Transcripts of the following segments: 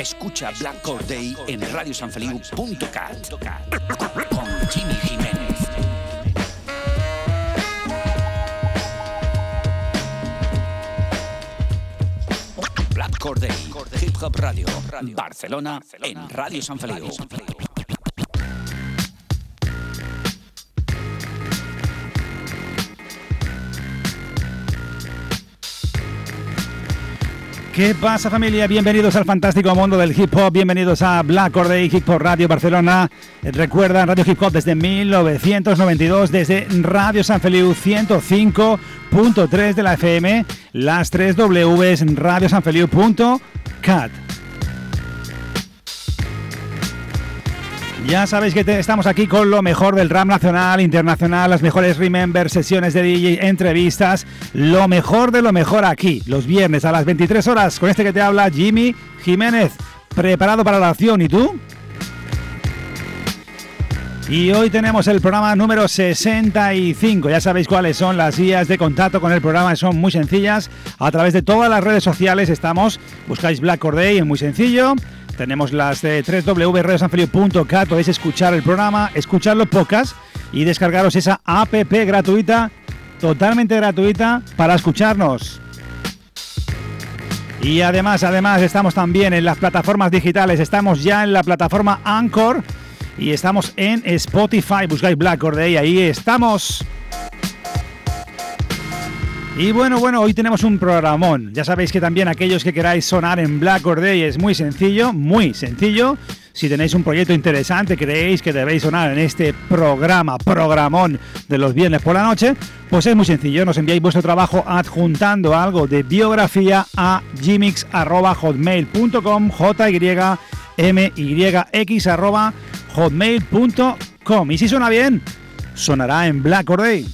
Escucha Black Core Day en radiosanfeliu.cat con Jimmy Jiménez. Black Core Day, Hip Hop Radio, Barcelona, en Radio San Feliu. ¿Qué pasa familia? Bienvenidos al fantástico mundo del hip hop, bienvenidos a Black Day Hip Hop Radio Barcelona. Recuerda Radio Hip Hop desde 1992, desde Radio San Feliu 105.3 de la FM, las 3 Ws radiosanfeliu.cat. Ya sabéis que estamos aquí con lo mejor del rap nacional, internacional, las mejores Remember, sesiones de DJ, entrevistas, lo mejor de lo mejor aquí, los viernes a las 23 horas, con este que te habla Jimmy Jiménez, preparado para la acción, ¿y tú? Y hoy tenemos el programa número 65. Ya sabéis cuáles son las vías de contacto con el programa, son muy sencillas. A través de todas las redes sociales estamos, buscáis Black Corday, es muy sencillo. Tenemos las de www.radiosanfeliu.cat, podéis escuchar el programa, escucharlo pocas y descargaros esa app gratuita, totalmente gratuita, para escucharnos. Y además, además, estamos también en las plataformas digitales, estamos ya en la plataforma Anchor y estamos en Spotify, buscáis Black Day, ahí estamos. Y bueno, bueno, hoy tenemos un programón. Ya sabéis que también aquellos que queráis sonar en Black or Day es muy sencillo, muy sencillo. Si tenéis un proyecto interesante, creéis que debéis sonar en este programa, programón de los viernes por la noche, pues es muy sencillo. Nos enviáis vuestro trabajo adjuntando algo de biografía a gmix.hotmail.com, j y m y x hotmail.com. Y si suena bien, sonará en Black or Day.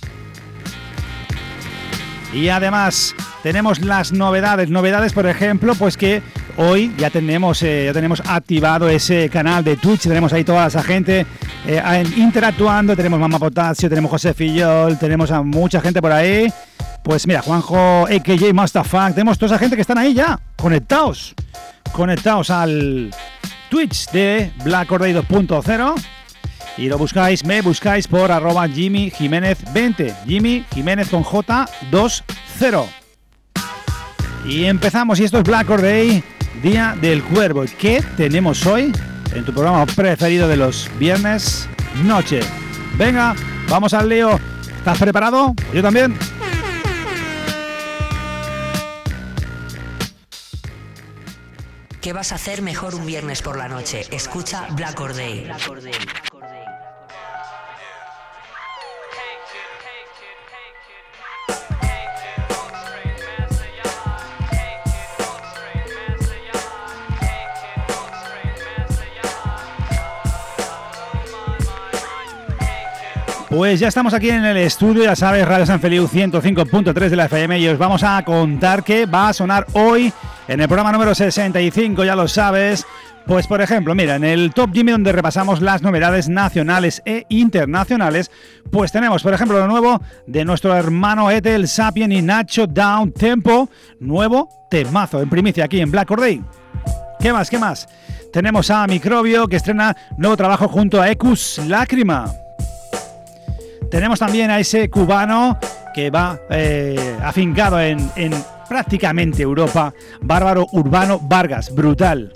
Y además tenemos las novedades, novedades por ejemplo, pues que hoy ya tenemos, eh, ya tenemos activado ese canal de Twitch, tenemos ahí toda esa gente eh, interactuando, tenemos Mama Potasio, tenemos José Fillol, tenemos a mucha gente por ahí. Pues mira, Juanjo, AKJ Masterfuck, tenemos toda esa gente que están ahí ya, conectados, conectados al Twitch de Black 2.0 y lo buscáis, me buscáis por arroba Jimmy Jiménez 20. Jimmy Jiménez con J 20. Y empezamos, y esto es Black Or Day, Día del Cuervo. ¿Qué tenemos hoy en tu programa preferido de los viernes noche? Venga, vamos al lío. ¿Estás preparado? Yo también. ¿Qué vas a hacer mejor un viernes por la noche? Escucha Black Or Day. Pues ya estamos aquí en el estudio, ya sabes, Radio San Feliu 105.3 de la FM y os vamos a contar que va a sonar hoy en el programa número 65, ya lo sabes. Pues por ejemplo, mira, en el Top Jimmy donde repasamos las novedades nacionales e internacionales, pues tenemos por ejemplo lo nuevo de nuestro hermano Ethel Sapien y Nacho Down Tempo, nuevo temazo en primicia aquí en Black Day. ¿Qué más? ¿Qué más? Tenemos a Microbio que estrena nuevo trabajo junto a Ecus Lágrima. Tenemos también a ese cubano que va eh, afincado en, en prácticamente Europa, Bárbaro Urbano Vargas, brutal.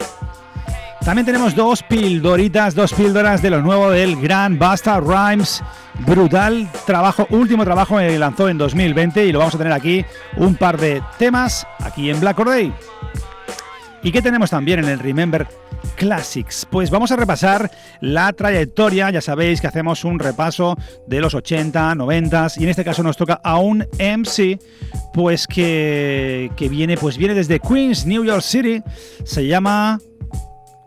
También tenemos dos pildoritas, dos píldoras de lo nuevo del gran Basta Rhymes. Brutal trabajo, último trabajo que lanzó en 2020 y lo vamos a tener aquí un par de temas aquí en Black Day. ¿Y qué tenemos también en el Remember Classics. Pues vamos a repasar la trayectoria, ya sabéis que hacemos un repaso de los 80, 90 y en este caso nos toca a un MC pues que, que viene pues viene desde Queens, New York City, se llama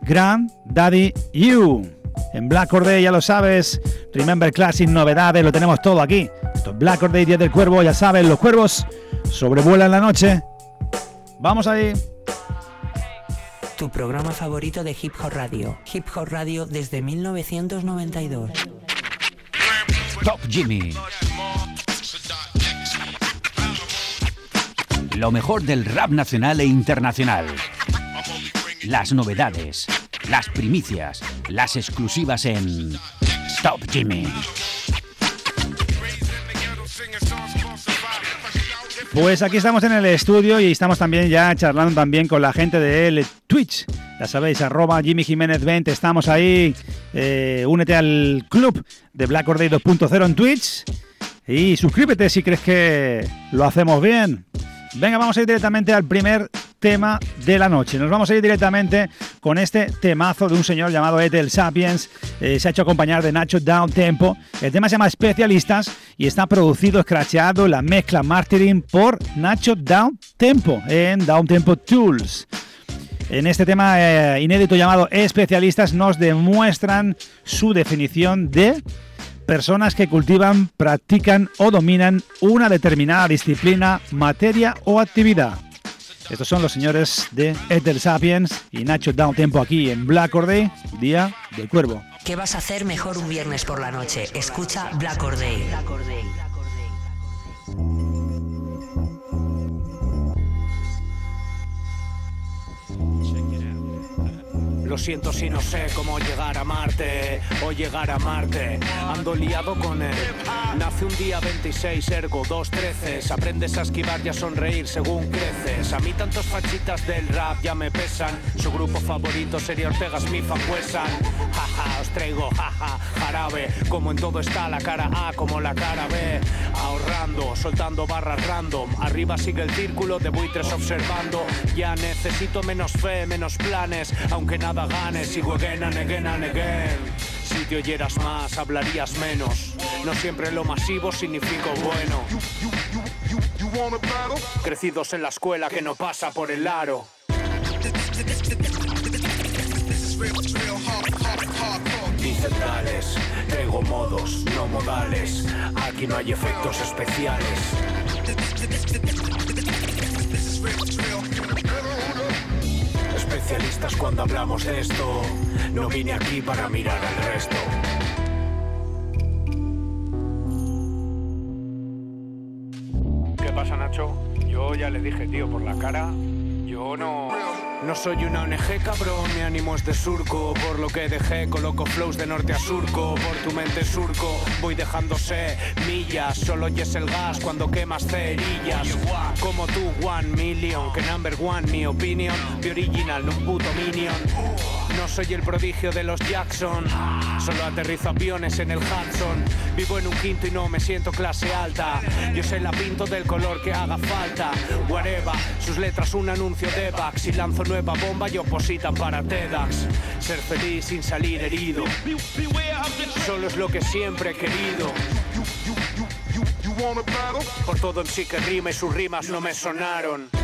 Grand Daddy You. En Black Day, ya lo sabes, Remember Classic, novedades, lo tenemos todo aquí. Esto es Black Day, Día del Cuervo, ya sabes, los cuervos sobrevuelan la noche. Vamos ahí. Tu programa favorito de Hip Hop Radio. Hip Hop Radio desde 1992. Top Jimmy. Lo mejor del rap nacional e internacional. Las novedades, las primicias, las exclusivas en Top Jimmy. Pues aquí estamos en el estudio y estamos también ya charlando también con la gente de Twitch. Ya sabéis, arroba Jimmy Jiménez 20, estamos ahí. Eh, únete al club de Black Day 2.0 en Twitch. Y suscríbete si crees que lo hacemos bien. Venga, vamos a ir directamente al primer tema de la noche. Nos vamos a ir directamente con este temazo de un señor llamado Ethel Sapiens. Eh, se ha hecho acompañar de Nacho Down Tempo. El tema se llama Especialistas y está producido, escracheado, la mezcla mastering por Nacho Down Tempo en Down Tempo Tools. En este tema eh, inédito llamado Especialistas nos demuestran su definición de personas que cultivan, practican o dominan una determinada disciplina, materia o actividad. Estos son los señores de Ethel Sapiens y Nacho Down Tempo aquí en Black Orday, Día del Cuervo. ¿Qué vas a hacer mejor un viernes por la noche? Escucha Black Orday. Lo siento si no sé cómo llegar a Marte o llegar a Marte. Ando liado con él. Nace un día 26, ergo dos treces. Aprendes a esquivar y a sonreír según creces. A mí tantos fachitas del rap ya me pesan. Su grupo favorito sería Ortega Smith. Jaja, os traigo, jaja, jarabe. Como en todo está la cara A como la cara B. Ahorrando, soltando barras random. Arriba sigue el círculo de buitres observando. Ya necesito menos fe, menos planes. Aunque nada ganes, sigo again and again and again. Si te oyeras más, hablarías menos. No siempre lo masivo significa bueno. Crecidos en la escuela que no pasa por el aro. Dicen traigo modos, no modales. Aquí no hay efectos especiales cuando hablamos de esto. No vine aquí para mirar al resto. ¿Qué pasa, Nacho? Yo ya le dije, tío, por la cara, yo no... No soy una ONG, cabrón, mi ánimo es de surco. Por lo que dejé, coloco flows de norte a surco. Por tu mente surco, voy dejándose millas. Solo es el gas cuando quemas cerillas. Como tú, one million, que number one, mi opinión. De original, no un puto minion. No soy el prodigio de los Jackson. Solo aterrizo aviones en el Hudson. Vivo en un quinto y no me siento clase alta. Yo sé la pinto del color que haga falta. Whatever, sus letras un anuncio de Vax. Y lanzo nueva bomba y opositan para TEDx. Ser feliz sin salir herido. Solo es lo que siempre he querido. Por todo en sí que rima y sus rimas no me sonaron.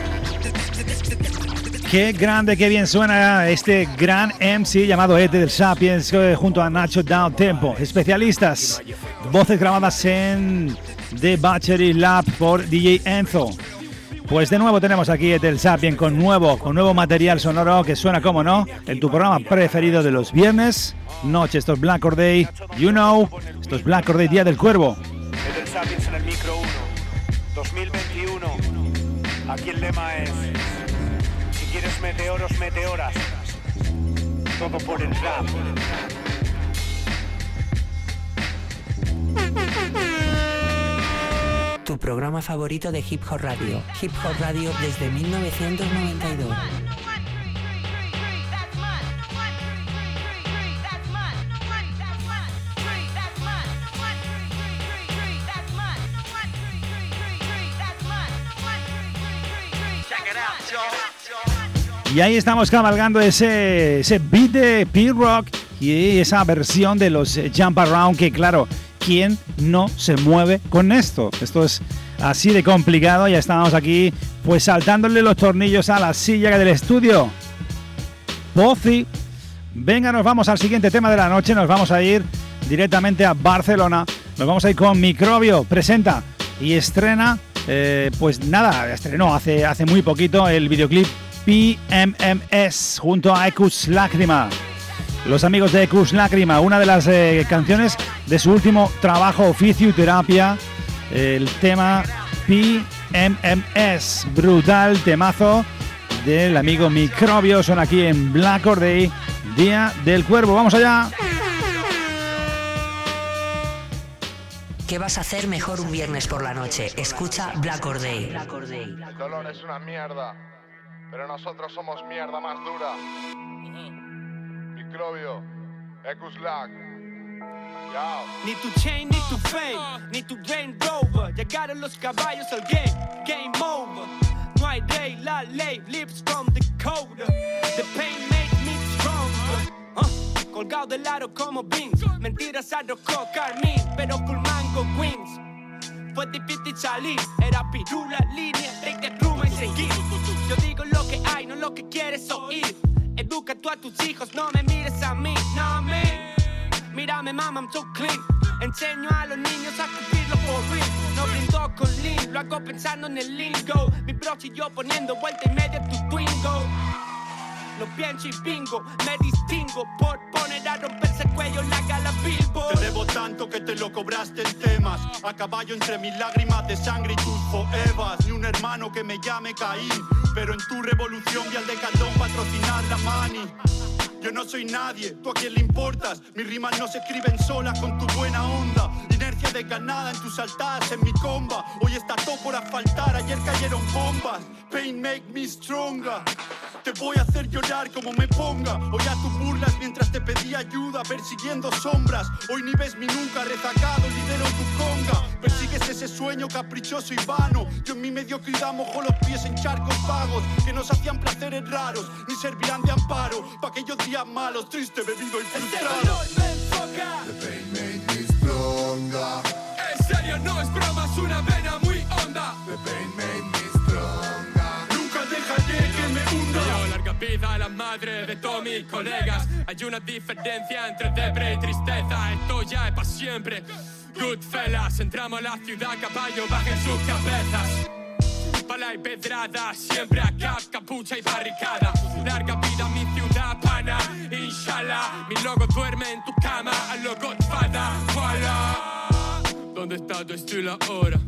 Qué grande, qué bien suena este gran MC llamado Ed del Sapiens eh, junto a Nacho Down Tempo. Especialistas, voces grabadas en The Battery Lab por DJ Enzo. Pues de nuevo tenemos aquí Ed del Sapiens con nuevo, con nuevo material sonoro que suena como no en tu programa preferido de los viernes, noche. Esto es Black Or Day, you know, esto es Black Or Day, Día del Cuervo. Ed Sapiens en el micro 1, 2021. Aquí el lema es quieres meteoros, meteoras. Todo por el rap. Tu programa favorito de Hip Hop Radio. Hip Hop Radio desde 1992. Y ahí estamos cabalgando ese, ese beat de P-Rock y esa versión de los Jump Around que claro, ¿quién no se mueve con esto? Esto es así de complicado, ya estamos aquí pues saltándole los tornillos a la silla del estudio. Pozzi, venga, nos vamos al siguiente tema de la noche, nos vamos a ir directamente a Barcelona, nos vamos a ir con Microbio, presenta y estrena, eh, pues nada, estrenó hace, hace muy poquito el videoclip PMMS junto a Ecus Lágrima. Los amigos de Ecus Lágrima, una de las eh, canciones de su último trabajo, Oficio y Terapia, el tema PMMS, brutal temazo del amigo Microbio, son aquí en Black Or Day, Día del Cuervo. Vamos allá. ¿Qué vas a hacer mejor un viernes por la noche? Escucha Black Or Day. El dolor es una mierda, pero nosotros somos mierda más dura. Microbio, Ecuslack. Ni tu chain, ni tu fame, ni tu Range Rover. Llegaron los caballos al game, game over. No hay rey, la ley, lips from the code. The pain makes me stronger. Uh, colgado del aro como Vince. Mentiras arrojó Carmín, pero Pullman con Queens. Fue difícil salir, era pirula, línea, the pluma y seguir. Yo digo lo que hay, no lo que quieres oír. Educa tú a tus hijos, no me mires a mí, no me. Mírame, mama, I'm so clean. Enseño a los niños a cumplirlo por real. No brindo con lean, lo hago pensando en el lingo. Mi broche y yo poniendo vuelta y media a tu twingo. Lo pienso y bingo, me distingo por poner a romperse el cuello la gala Billboard. Te debo tanto que te lo cobraste en temas. A caballo entre mis lágrimas de sangre y tus foevas. Ni un hermano que me llame Caín. Pero en tu revolución vi al decatón patrocinar la mani. Yo no soy nadie, tú a quién le importas. Mis rimas no se escriben solas con tu buena onda. De ganada en tus saltadas, en mi comba. Hoy está todo por asfaltar, ayer cayeron bombas. Pain make me stronger. Te voy a hacer llorar como me ponga. Hoy a tus burlas mientras te pedí ayuda, persiguiendo sombras. Hoy ni ves mi nunca rezagado, lidero tu conga. Persigues ese sueño caprichoso y vano. Yo en mi mediocridad mojo los pies en charcos vagos que nos hacían placeres raros, ni servirán de amparo. Pa' aquellos días malos, triste, bebido y Este frustrado. dolor me enfoca. Stronger. En serio, no es broma, es una vena muy honda. The pain made me stronger. Nunca dejaré que me hunda. Yo, larga vida a la madre de todos mis colegas. Hay una diferencia entre depre y tristeza. Esto ya es para siempre. Goodfellas, entramos a la ciudad, caballo, bajen sus cabezas. Pala y pedrada, siempre acá, capucha y barricada. Larga vida mi ciudad, pana, inshallah. Mi logo duerme en tu cama, a lo Godfather, voilà. ¿Dónde está tu estilo ahora?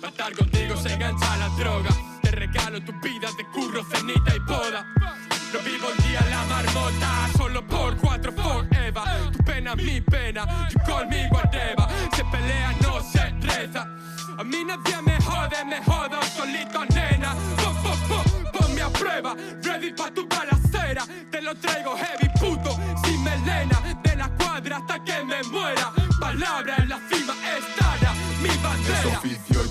Para estar contigo se engancha la droga. Te regalo tu vida de curro, cenita y poda. No vivo el día la marmota, solo por cuatro forever. Tu pena, mi pena, you call me Palabra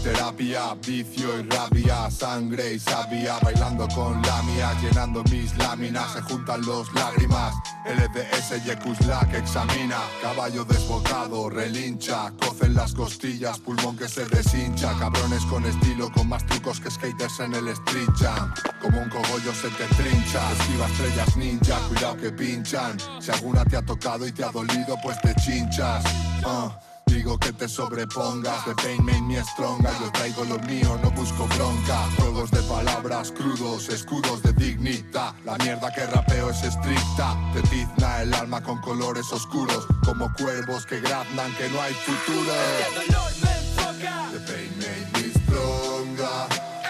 terapia, vicio y rabia, sangre y sabia, bailando con la mía, llenando mis láminas, se juntan los lágrimas, LDS y que examina, caballo desbocado, relincha, cocen las costillas, pulmón que se deshincha, cabrones con estilo, con más trucos que skaters en el street jam, como un cogollo se te trincha, esquiva estrellas ninja, cuidado que pinchan, si alguna te ha tocado y te ha dolido, pues te chinchas. Uh. Digo que te sobrepongas, de pain made me stronga. Yo traigo lo mío, no busco bronca. Juegos de palabras crudos, escudos de dignidad. La mierda que rapeo es estricta. Te tizna el alma con colores oscuros Como cuervos que graznan que no hay futuro. El dolor me enfoca. The pain made me stronger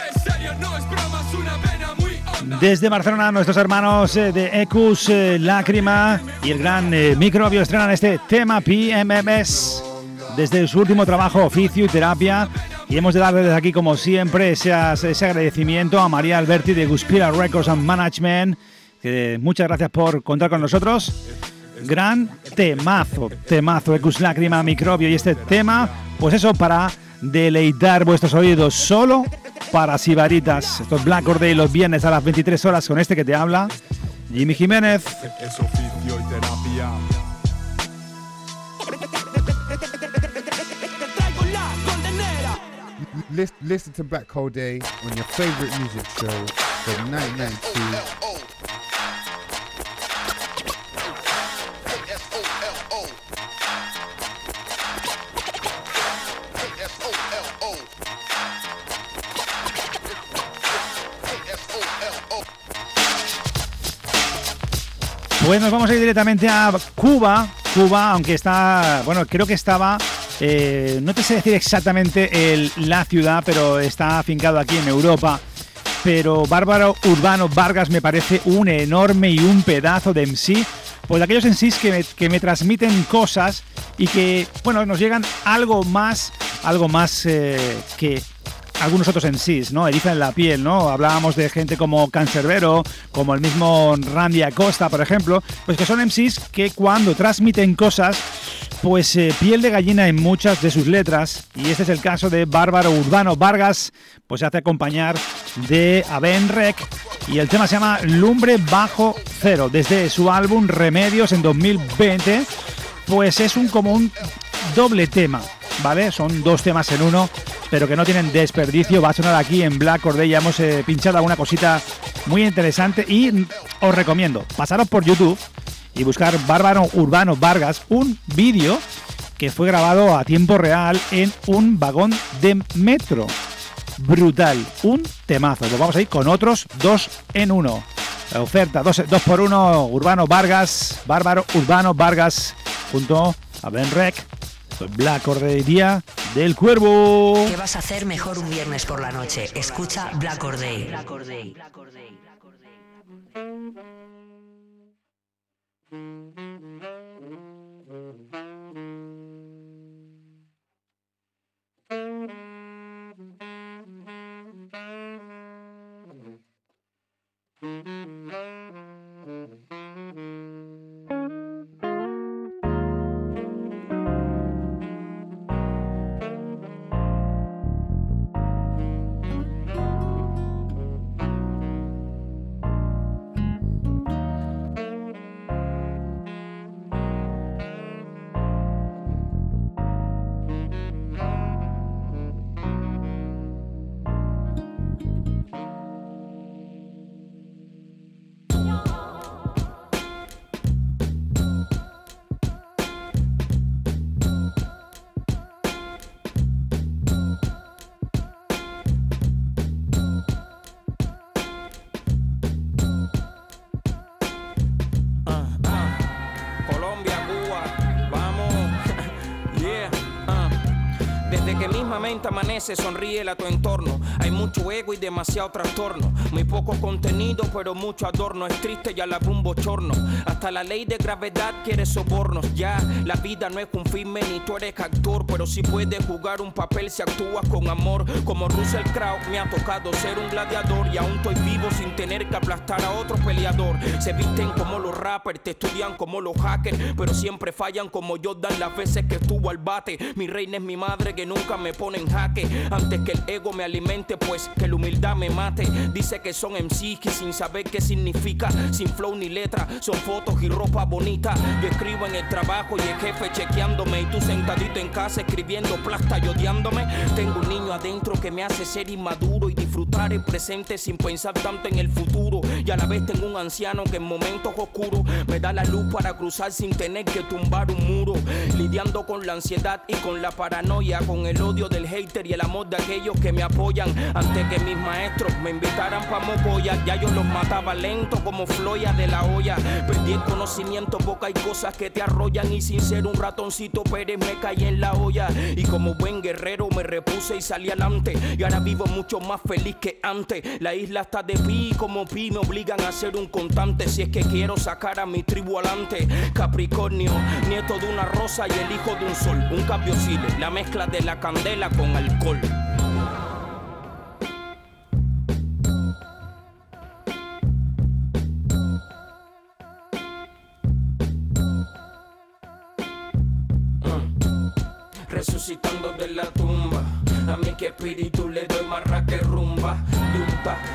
En serio, no es broma, es una vena muy honda. Desde Barcelona, nuestros hermanos eh, de Ecus eh, Lágrima y el gran eh, Microbio estrenan este tema PMMS desde su último trabajo, Oficio y Terapia. Y hemos de darle desde aquí, como siempre, ese, ese agradecimiento a María Alberti de Guspira Records and Management. que muchas gracias por contar con nosotros. Gran temazo, temazo, Ecus Lágrima, Microbio y este tema, pues eso, para deleitar vuestros oídos solo para Sibaritas. Estos Black Day los viernes a las 23 horas con este que te habla, Jimmy Jiménez. Es oficio y terapia. Listen, listen to Black Hole Day on your favorite music show from 1992. Pues nos vamos a ir directamente a Cuba. Cuba, aunque está, bueno, creo que estaba, eh, no te sé decir exactamente la ciudad, pero está afincado aquí en Europa. Pero Bárbaro Urbano Vargas me parece un enorme y un pedazo de MC. Pues de aquellos MCs que me, que me transmiten cosas y que, bueno, nos llegan algo más, algo más eh, que algunos otros sí, ¿no? en la piel, ¿no? Hablábamos de gente como Cancerbero, como el mismo Randy Acosta, por ejemplo, pues que son MCs que cuando transmiten cosas, pues eh, piel de gallina en muchas de sus letras, y este es el caso de Bárbaro Urbano Vargas, pues se hace acompañar de Aben Rec, y el tema se llama Lumbre Bajo Cero, desde su álbum Remedios en 2020, pues es un como un doble tema, ¿vale? Son dos temas en uno pero que no tienen desperdicio. Va a sonar aquí en Black Corday. Ya hemos eh, pinchado alguna cosita muy interesante y os recomiendo pasaros por YouTube y buscar Bárbaro Urbano Vargas, un vídeo que fue grabado a tiempo real en un vagón de metro. Brutal, un temazo. Lo vamos a ir con otros dos en uno. La oferta dos, dos por uno, Urbano Vargas, Bárbaro Urbano Vargas, junto a Ben Rec Black Día del Cuervo. ¿Qué vas a hacer mejor un viernes por la noche? Escucha Black Day. Thank you. Amanece, sonríe a tu entorno. Hay mucho ego y demasiado trastorno. Muy poco contenido, pero mucho adorno. Es triste y a la bochorno. La ley de gravedad quiere sobornos. Ya, la vida no es un filme ni tú eres actor, pero si puedes jugar un papel si actúas con amor. Como Russell Crowe, me ha tocado ser un gladiador y aún estoy vivo sin tener que aplastar a otro peleador. Se visten como los rappers, te estudian como los hackers, pero siempre fallan como yo dan las veces que estuvo al bate. Mi reina es mi madre que nunca me pone en jaque. Antes que el ego me alimente, pues que la humildad me mate. Dice que son MC que sin saber qué significa, sin flow ni letra, son fotos y ropa bonita. Yo escribo en el trabajo y el jefe chequeándome. Y tú sentadito en casa escribiendo plasta y odiándome. Tengo un niño adentro que me hace ser inmaduro y disfrutar el presente sin pensar tanto en el futuro. Y a la vez tengo un anciano que en momentos oscuros me da la luz para cruzar sin tener que tumbar un muro. Lidiando con la ansiedad y con la paranoia, con el odio del hater y el amor de aquellos que me apoyan. Antes que mis maestros me invitaran pa' mocoya, ya yo los mataba lento como floya de la olla. Perdí el conocimiento, poca hay cosas que te arrollan y sin ser un ratoncito Pérez me caí en la olla. Y como buen guerrero me repuse y salí adelante. Y ahora vivo mucho más feliz que antes. La isla está de pi como pi me obligan a ser un contante si es que quiero sacar a mi tribu adelante. Capricornio, nieto de una rosa y el hijo de un sol. Un cambio la mezcla de la candela con alcohol. resucitando de la tumba A mí que espíritu le doy marra que rumba.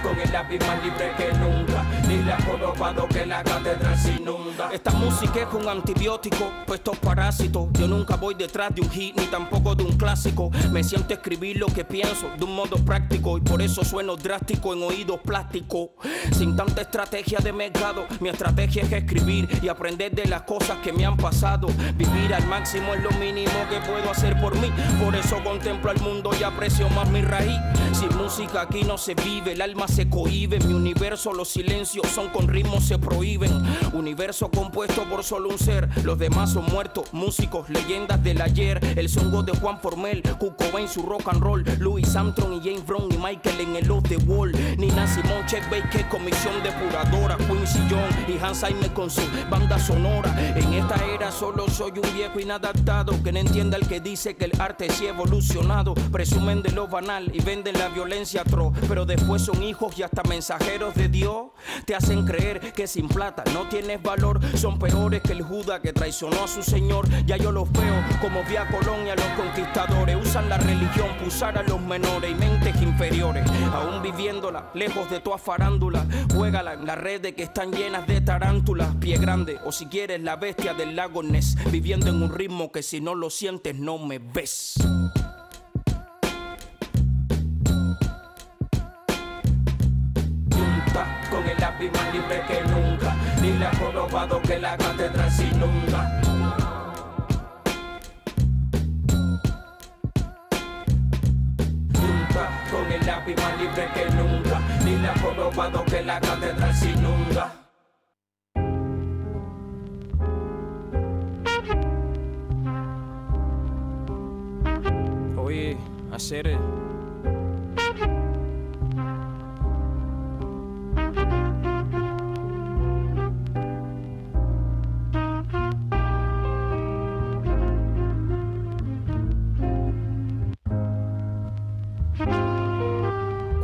Con el lápiz más libre que nunca. Ni la jorobado que la catedral se inunda. Esta música es un antibiótico, pues estos parásitos. Yo nunca voy detrás de un hit ni tampoco de un clásico. Me siento escribir lo que pienso de un modo práctico y por eso sueno drástico en oídos plásticos. Sin tanta estrategia de mercado, mi estrategia es escribir y aprender de las cosas que me han pasado. Vivir al máximo es lo mínimo que puedo hacer por mí. Por eso contemplo al mundo y aprecio más mi raíz. Sin música aquí no se vive, alma se cohibe. Mi universo los silencios son con ritmos se prohíben. Universo compuesto por solo un ser, los demás son muertos. Músicos, leyendas del ayer. El songo de Juan Formel, Cuco en su rock and roll. Louis Armstrong y James Brown y Michael en el Off the Wall. Nina Simón, Check Baker, comisión depuradora. Quincy John y Hans Zimmer con su banda sonora. En esta era solo soy un viejo inadaptado que no entienda el que dice que el arte sí ha evolucionado. Presumen de lo banal y venden la violencia atroz. Pero después son hijos y hasta mensajeros de Dios. Te hacen creer que sin plata no tienes valor. Son peores que el Judas que traicionó a su señor. Ya yo los veo como vía colonia los conquistadores. Usan la religión para usar a los menores y mentes inferiores. Aún viviéndola, lejos de toda farándula. Juégala en las redes que están llenas de tarántulas. Pie grande, o si quieres la bestia del lago Ness. Viviendo en un ritmo que si no lo sientes no me ves. Lápiz más libre que nunca. Ni la jorobado que la catedral se inunda. Yunta con el lápiz más libre que nunca. Ni la jorobado que la catedral se inunda. Oye, hacer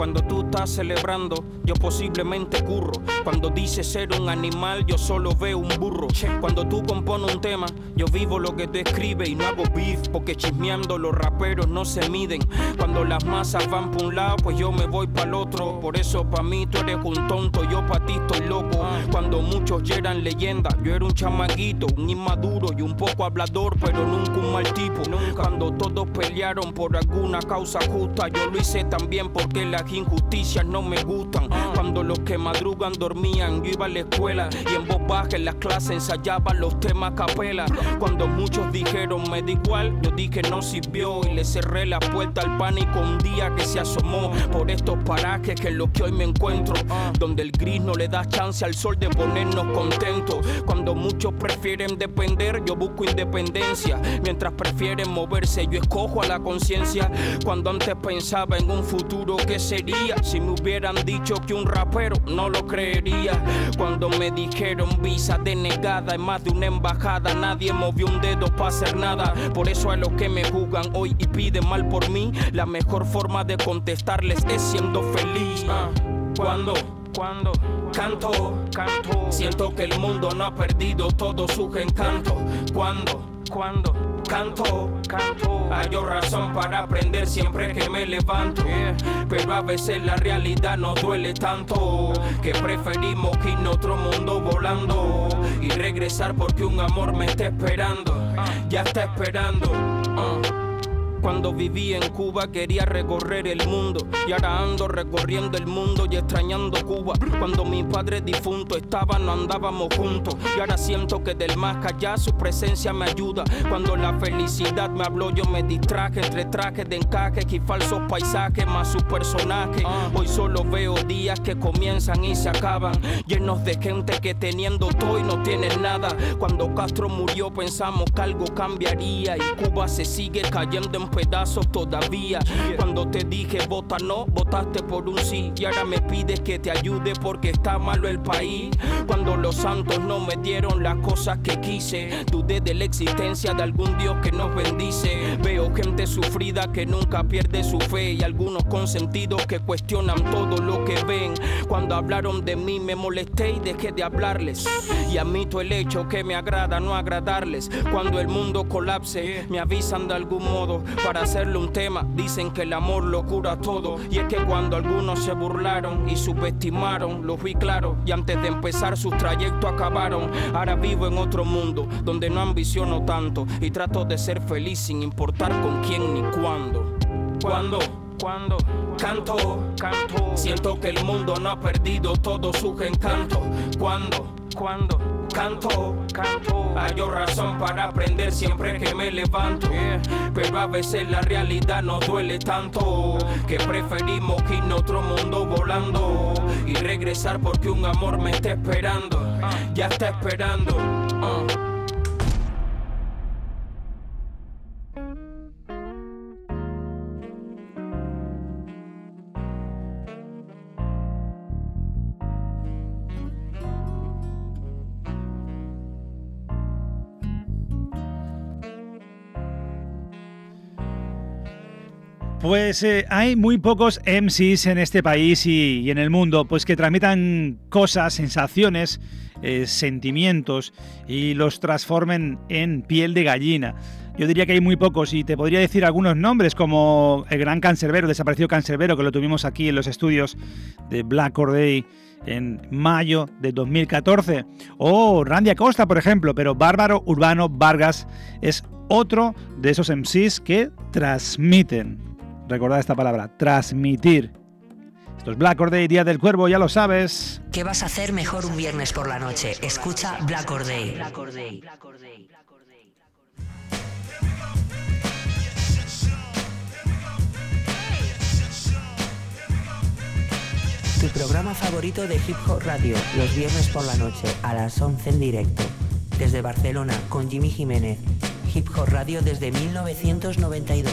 Cuando tú estás celebrando, yo posiblemente curro. Cuando dices ser un animal, yo solo veo un burro. Cuando tú compones un tema, yo vivo lo que tú escribes y no hago beef. Porque chismeando los raperos no se miden. Cuando las masas van por un lado, pues yo me voy para el otro. Por eso para mí tú eres un tonto, yo para ti estoy loco. Cuando muchos ya eran leyendas, yo era un chamaguito, un inmaduro y un poco hablador, pero nunca un mal tipo. Cuando todos pelearon por alguna causa justa, yo lo hice también porque las injusticias no me gustan. Cuando los que madrugan dormían, yo iba a la escuela y en voz baja en las clases ensayaba los temas capela. Cuando muchos dijeron me da igual, yo dije no sirvió y le cerré la puerta al pánico un día que se asomó por estos parajes que es lo que hoy me encuentro. Donde el gris no le da chance al sol de ponernos contentos. Cuando muchos prefieren depender, yo busco independencia. Mientras prefieren moverse, yo escojo a la conciencia. Cuando antes pensaba en un futuro que sería si me hubieran dicho que un rapero no lo creería. Cuando me dijeron visa denegada en más de una embajada, nadie movió un dedo para hacer nada. Por eso a los que me juzgan hoy y piden mal por mí, la mejor forma de contestarles es siendo feliz. Ah, cuando canto, canto, siento que el mundo no ha perdido todo su encanto. Cuando, cuando canto, canto, hay razón para aprender siempre que me levanto. Pero a veces la realidad nos duele tanto que preferimos que en otro mundo volando y regresar porque un amor me está esperando, ya está esperando. ah. Cuando viví en Cuba quería recorrer el mundo y ahora ando recorriendo el mundo y extrañando Cuba. Cuando mis padres difuntos estaban no andábamos juntos y ahora siento que del más allá su presencia me ayuda. Cuando la felicidad me habló yo me distraje entre trajes de encaje y falsos paisajes más su personaje. Hoy solo veo días que comienzan y se acaban llenos de gente que teniendo todo y no tienen nada. Cuando Castro murió pensamos que algo cambiaría y Cuba se sigue cayendo en pedazos todavía. Cuando te dije vota no, votaste por un sí y ahora me pides que te ayude porque está malo el país. Cuando los santos no me dieron las cosas que quise, dudé de la existencia de algún Dios que nos bendice. Veo gente sufrida que nunca pierde su fe y algunos consentidos que cuestionan todo lo que ven. Cuando hablaron de mí me molesté y dejé de hablarles. Y admito el hecho que me agrada no agradarles. Cuando el mundo colapse, me avisan de algún modo. Para hacerle un tema. Dicen que el amor lo cura todo. Y es que cuando algunos se burlaron y subestimaron, lo vi claro. Y antes de empezar sus trayectos acabaron. Ahora vivo en otro mundo donde no ambiciono tanto y trato de ser feliz sin importar con quién ni cuándo. Cuando cuando canto, canto, siento que el mundo no ha perdido todo su encanto. Cuando, canto, canto, hay razón para aprender siempre que me levanto. Pero a veces la realidad no duele tanto que preferimos que a otro mundo volando y regresar porque un amor me está esperando, ya está esperando. Uh. Pues eh, hay muy pocos MCs en este país y, en el mundo, pues que transmitan cosas, sensaciones, eh, sentimientos y los transformen en piel de gallina. Yo diría que hay muy pocos y te podría decir algunos nombres como el gran Cancerbero, desaparecido Cancerbero, que lo tuvimos aquí en los estudios de Black Or Day en mayo de 2014. O Randy Acosta, por ejemplo, pero Bárbaro Urbano Vargas es otro de esos MCs que transmiten recordad esta palabra, transmitir. Esto es Black Or Day, Día del Cuervo, ya lo sabes. ¿Qué vas a hacer mejor un viernes por la noche? Escucha Black Or Day. Tu programa favorito de Hip Hop Radio, los viernes por la noche, a las 11 en directo. Desde Barcelona, con Jimmy Jiménez. Hip Hop Radio desde 1992.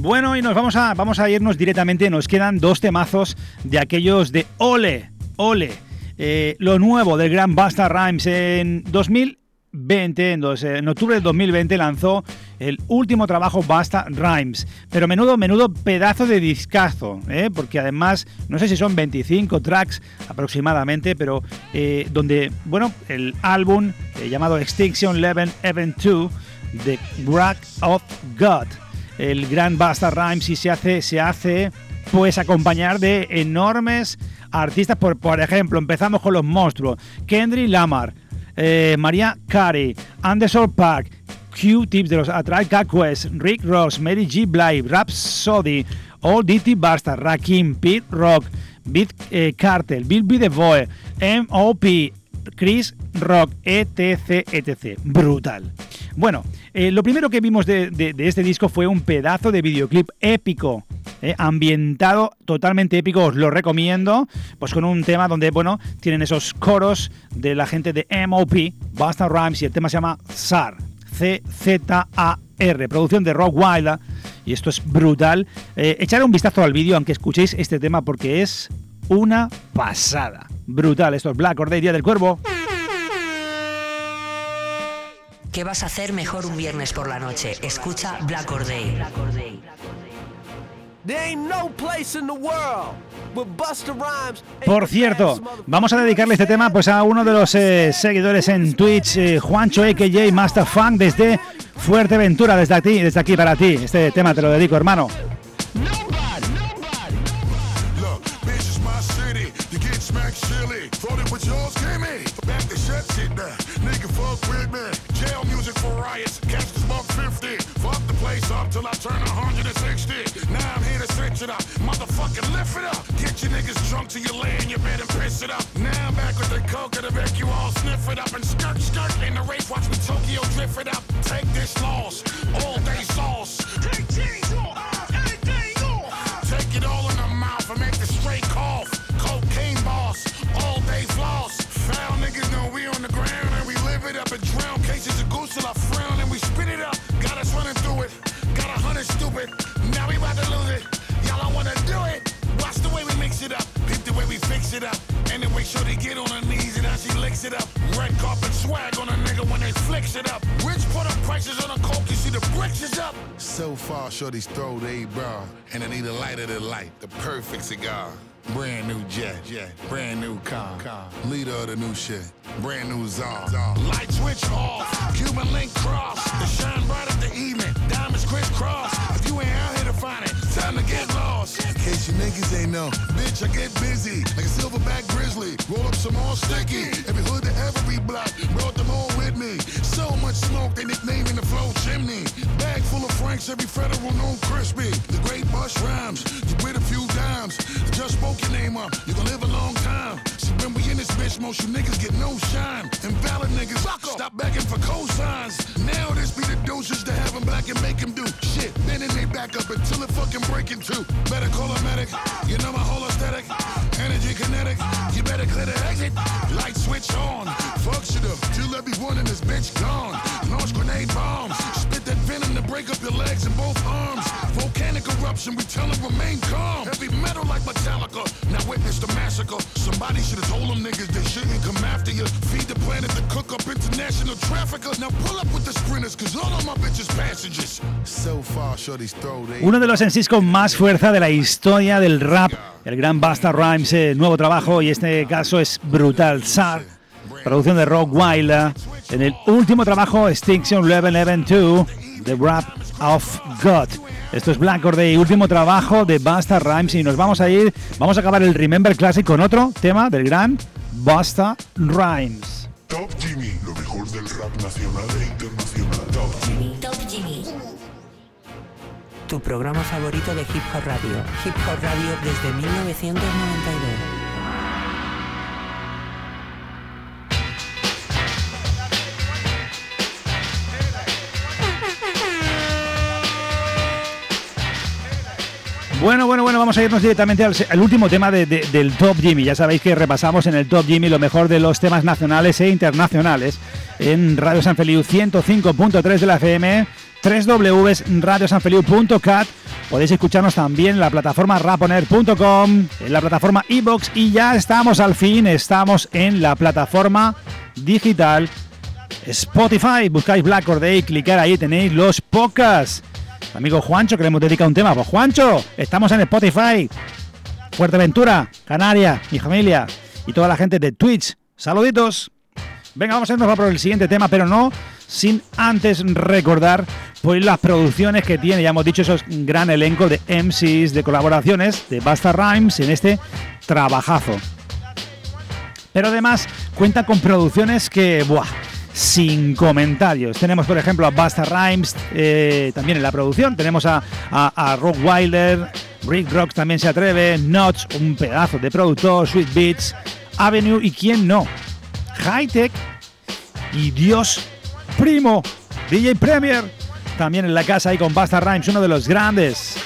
Bueno, y nos vamos a, vamos a irnos directamente. Nos quedan dos temazos de aquellos de Ole, Ole. Eh, lo nuevo del gran Basta Rhymes en 2020, en, octubre de 2020 lanzó el último trabajo Basta Rhymes. Pero menudo, menudo pedazo de discazo, ¿eh? porque además, no sé si son 25 tracks aproximadamente, pero eh, donde, bueno, el álbum llamado Extinction Eleven Event 2, The Wrack of God el gran Basta Rhymes y se hace, se hace pues acompañar de enormes artistas. Por, por ejemplo, empezamos con los monstruos. Kendrick Lamar, eh, María Carey, Anderson Park, Q-Tips de los Atral Quest, Rick Ross, Mary G. Blige, Rhapsody, Old D.T. Basta, Rakim, Pete Rock, Beat eh, Cartel, Bill B. The M.O.P., Chris Rock, etc, etc. Brutal. Bueno, eh, lo primero que vimos de, este disco fue un pedazo de videoclip épico, eh, ambientado, totalmente épico, os lo recomiendo, pues con un tema donde, bueno, tienen esos coros de la gente de MOP, Basta Rhymes, y el tema se llama SAR, C-Z-A-R, producción de Rock Wild, y esto es brutal. Eh, echar un vistazo al vídeo, aunque escuchéis este tema, porque es una pasada. Brutal, esto es Black Or Día del Cuervo. ¿Qué vas a hacer mejor un viernes por la noche? Escucha Black Or Day. Por cierto, vamos a dedicarle este tema pues a uno de los eh, seguidores en Twitch, eh, Juancho AKJ Master Funk desde Fuerteventura, desde aquí, desde aquí para ti. Este tema te lo dedico, hermano. Till I turn 160. Now I'm here to switch it up. Motherfucking lift it up. Get your niggas drunk till you lay in your bed and piss it up. Now I'm back with the coke and the back you all sniff it up and skirt skirt in the race. Watch me Tokyo drift it up. Take this loss. All day sauce. Take stupid. Now we about to lose it. Y'all don't wanna do it. Watch the way we mix it up. Peep the way we fix it up. Anyway, sure they get on her knees and how she licks it up. Red carpet swag on a nigga when they flicks it up. Rich put up prices on a coke, you see the bricks is up. So far, shorty's throw they bra. And I need a lighter than light, the perfect cigar. Brand new jet, jet, brand new car, car. Leader of the new shit, brand new czar. Light switch off, ah! Cuban link cross, ah! the shine bright of the evening time to get lost. In case you niggas ain't know, bitch, I get busy like a silverback grizzly. Roll up some all sticky. Every hood to every block, brought them all with me. So much smoke, they nicknaming the flow chimney. Bag full of Franks, every federal known crispy. The great bus rhymes, you with a few dimes. I just spoke your name up, you gon' live a long time bitch, most you niggas get no shine. Invalid niggas, stop begging for cosigns. Now this be the doses to have them black and make them do shit. Then they back up until it fucking break in two. Better call a medic, you know my whole aesthetic. Energy kinetic, you better clear the exit. Light switch on, fuck shit up till everyone in this bitch gone. Launch grenade bombs, spit that venom to break up your legs and both arms. Volcanic eruption, we tell them remain calm. Heavy metal like Metallica, now witness the massacre. Somebody should have told them niggas they shouldn't come after you. Feed the planet to cook up international trafficker. Now pull up with the sprinters, cause all of my bitches passengers. So far, shorty's throw they. Uno de los MCs con más fuerza de la historia del rap, el gran Basta Rhymes, eh, nuevo trabajo y este caso es brutal. Sar, producción de Rock Wilder, en el último trabajo Extinction Level 2, The Rap of God. Esto es Black Day, último trabajo de Basta Rhymes y nos vamos a ir, vamos a acabar el Remember Classic con otro tema del gran Basta Rhymes. Top Jimmy, lo mejor del rap nacional e internacional. Top Jimmy. Top Jimmy. Tu programa favorito de Hip Hop Radio. Hip Hop Radio desde 1992. Bueno, bueno, bueno, vamos a irnos directamente al, último tema del Top Jimmy. Ya sabéis que repasamos en el Top Jimmy lo mejor de los temas nacionales e internacionales en Radio San Feliu 105.3 de la FM, www.radiosanfeliu.cat. Podéis escucharnos también en la plataforma raponer.com, en la plataforma iBox y ya estamos al fin, estamos en la plataforma digital Spotify. Buscáis Black Or Day, clicar ahí, tenéis los podcasts amigo Juancho, que le hemos dedicado un tema. Pues Juancho, estamos en Spotify, Fuerteventura, Canarias, mi familia y toda la gente de Twitch. Saluditos. Venga, vamos a irnos por el siguiente tema, pero no sin antes recordar pues las producciones que tiene, ya hemos dicho, esos gran elenco de MCs, de colaboraciones de Basta Rhymes en este trabajazo. Pero además cuenta con producciones que, buah, sin comentarios. Tenemos, por ejemplo, a Basta Rhymes eh, también en la producción. Tenemos a, Rock Wilder, Rick Rocks también se atreve, Notch, un pedazo de productor, Sweet Beats, Avenue y quién no. High Tech y Dios Primo, DJ Premier, también en la casa ahí con Basta Rhymes, uno de los grandes.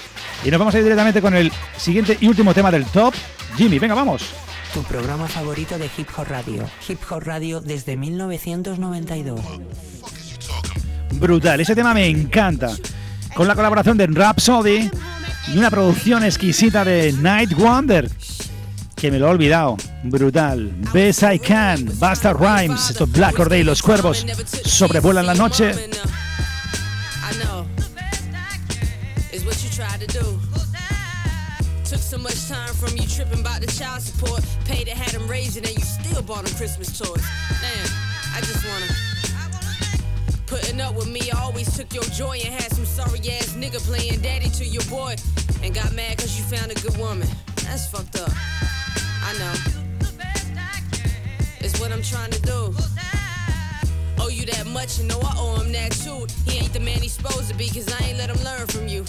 Y nos vamos a ir directamente con el siguiente y último tema del top. Jimmy, venga, vamos tu programa favorito de Hip Hop Radio. Hip Hop Radio desde 1992. Brutal, ese tema me encanta. Con la colaboración de Rhapsody y una producción exquisita de Night Wonder. Que me lo he olvidado. Brutal. Best I Can, Bastard Rhymes, estos Black Or Day, los cuervos sobrevuelan la noche. So much time from you tripping about the child support. Paid to have them raising and you still bought them Christmas toys. Damn, I just wanna. Putting up with me, I always took your joy and had some sorry ass nigga playing daddy to your boy. And got mad cause you found a good woman. That's fucked up. I know. It's what I'm trying to do. Owe you that much, and know I owe him that too. He ain't the man he's supposed to be, cause I ain't let him learn from you.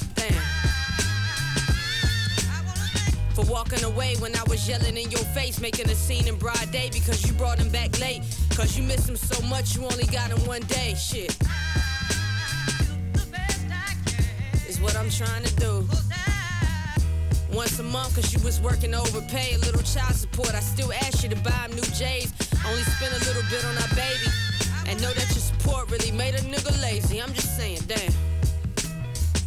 Walking away when I was yelling in your face, making a scene in broad day because you brought him back late. Cause you miss him so much, you only got him one day. Shit. Is what I'm trying to do. Once a month, cause you was working overpay, a little child support. I still ask you to buy him new J's. Only spend a little bit on our baby. And know that your support really made a nigga lazy. I'm just saying, damn.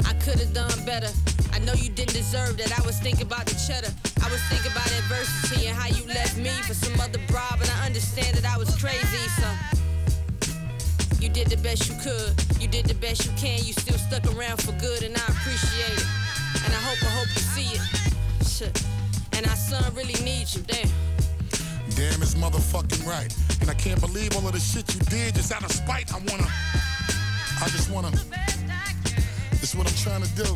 I could've done better. I know you didn't deserve that. I was thinking about the cheddar. I was thinking about adversity and how you left me for some other bribe. And I understand that I was crazy, so. You did the best you could. You did the best you can. You still stuck around for good, and I appreciate it. And I hope, I hope you see it. Shit. And our son really needs you, damn. Damn, it's motherfucking right. And I can't believe all of the shit you did just out of spite. I wanna. I just wanna. This is what I'm trying to do.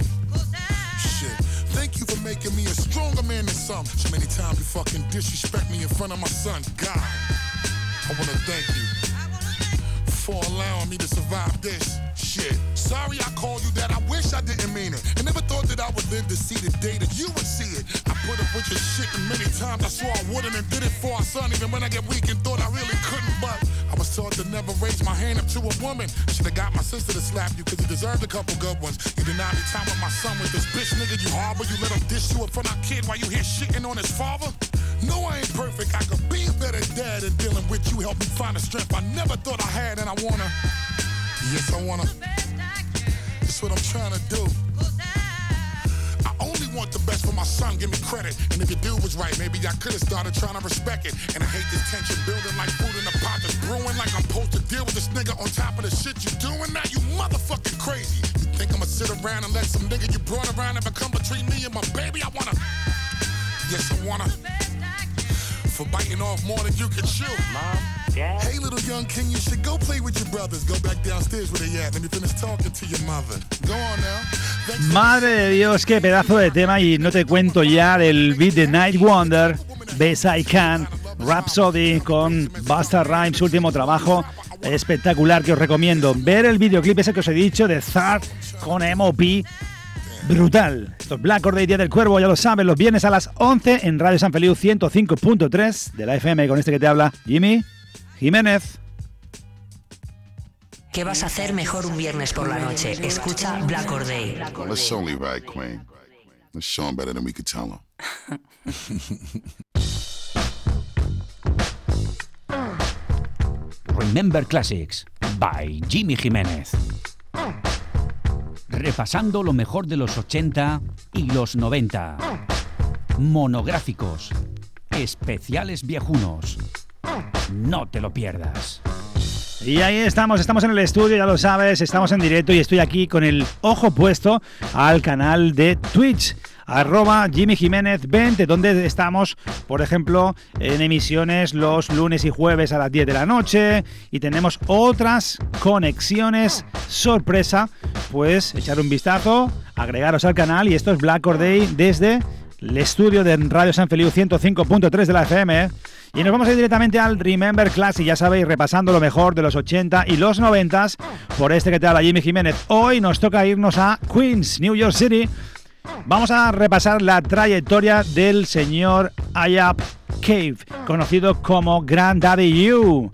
Shit. Thank you for making me a stronger man than some. So many times you fucking disrespect me in front of my son. God, I wanna thank you for allowing me to survive this shit. Sorry I called you that, I wish I didn't mean it. I never thought that I would live to see the day that you would see it. I put up with your shit and many times I swore I wouldn't and did it for our son, even when I get weak and thought I really couldn't. But I was taught to never raise my hand up to a woman. I should've got my sister to slap you, cause you deserved a couple good ones. You denied me time with my son with this bitch nigga you harbor. You let him dish you in front of our kid while you here shitting on his father. No, I ain't perfect. I could be a better dad and dealing with you helped me find the strength I never thought I had, and I wanna. Yes, I wanna. That's what I'm trying to do. I only want the best for my son, give me credit. And if your dude was right, maybe I could've started trying to respect it. And I hate this tension building like food in a pot that's brewing. Like I'm supposed to deal with this nigga on top of the shit you doing. Now you motherfucking crazy. You think I'ma sit around and let some nigga you brought around ever come between me and my baby? I wanna. Yes, I wanna. For biting off more than you can chew. Mom, Dad. Hey, little young king, you should go play with your brothers. Go back downstairs where they at. Let me finish talking to your mother. Go on now. Thanks Madre de Dios, qué pedazo de tema y no te cuento ya del beat de Night Wonder, Best I Can, Rhapsody con Busta Rhymes, su último trabajo espectacular que os recomiendo. Ver el videoclip ese que os he dicho de Thar con MOP. Brutal. Esto es Black Or Day, Día del Cuervo, ya lo saben, los viernes a las 11 en Radio San Feliu 105.3 de la FM con este que te habla Jimmy Jiménez. ¿Qué vas a hacer mejor un viernes por la noche? Escucha Black Or Day. Let's show Lee right, Queen. Let's show him better than we could tell him. Remember Classics by Jimmy Jiménez. Repasando lo mejor de los 80 y los 90. Monográficos. Especiales viejunos. No te lo pierdas. Y ahí estamos, estamos en el estudio, ya lo sabes, estamos en directo y estoy aquí con el ojo puesto al canal de Twitch, arroba Jimmy Jiménez 20, donde estamos, por ejemplo, en emisiones los lunes y jueves a las 10 de la noche y tenemos otras conexiones sorpresa, pues echar un vistazo, agregaros al canal y esto es Black Or Day desde el estudio de Radio San Feliu 105.3 de la FM. Y nos vamos a ir directamente al Remember Classic, ya sabéis, repasando lo mejor de los 80 y los 90 por este que te habla Jimmy Jiménez. Hoy nos toca irnos a Queens, New York City. Vamos a repasar la trayectoria del señor Ayap Cave, conocido como Granddaddy You.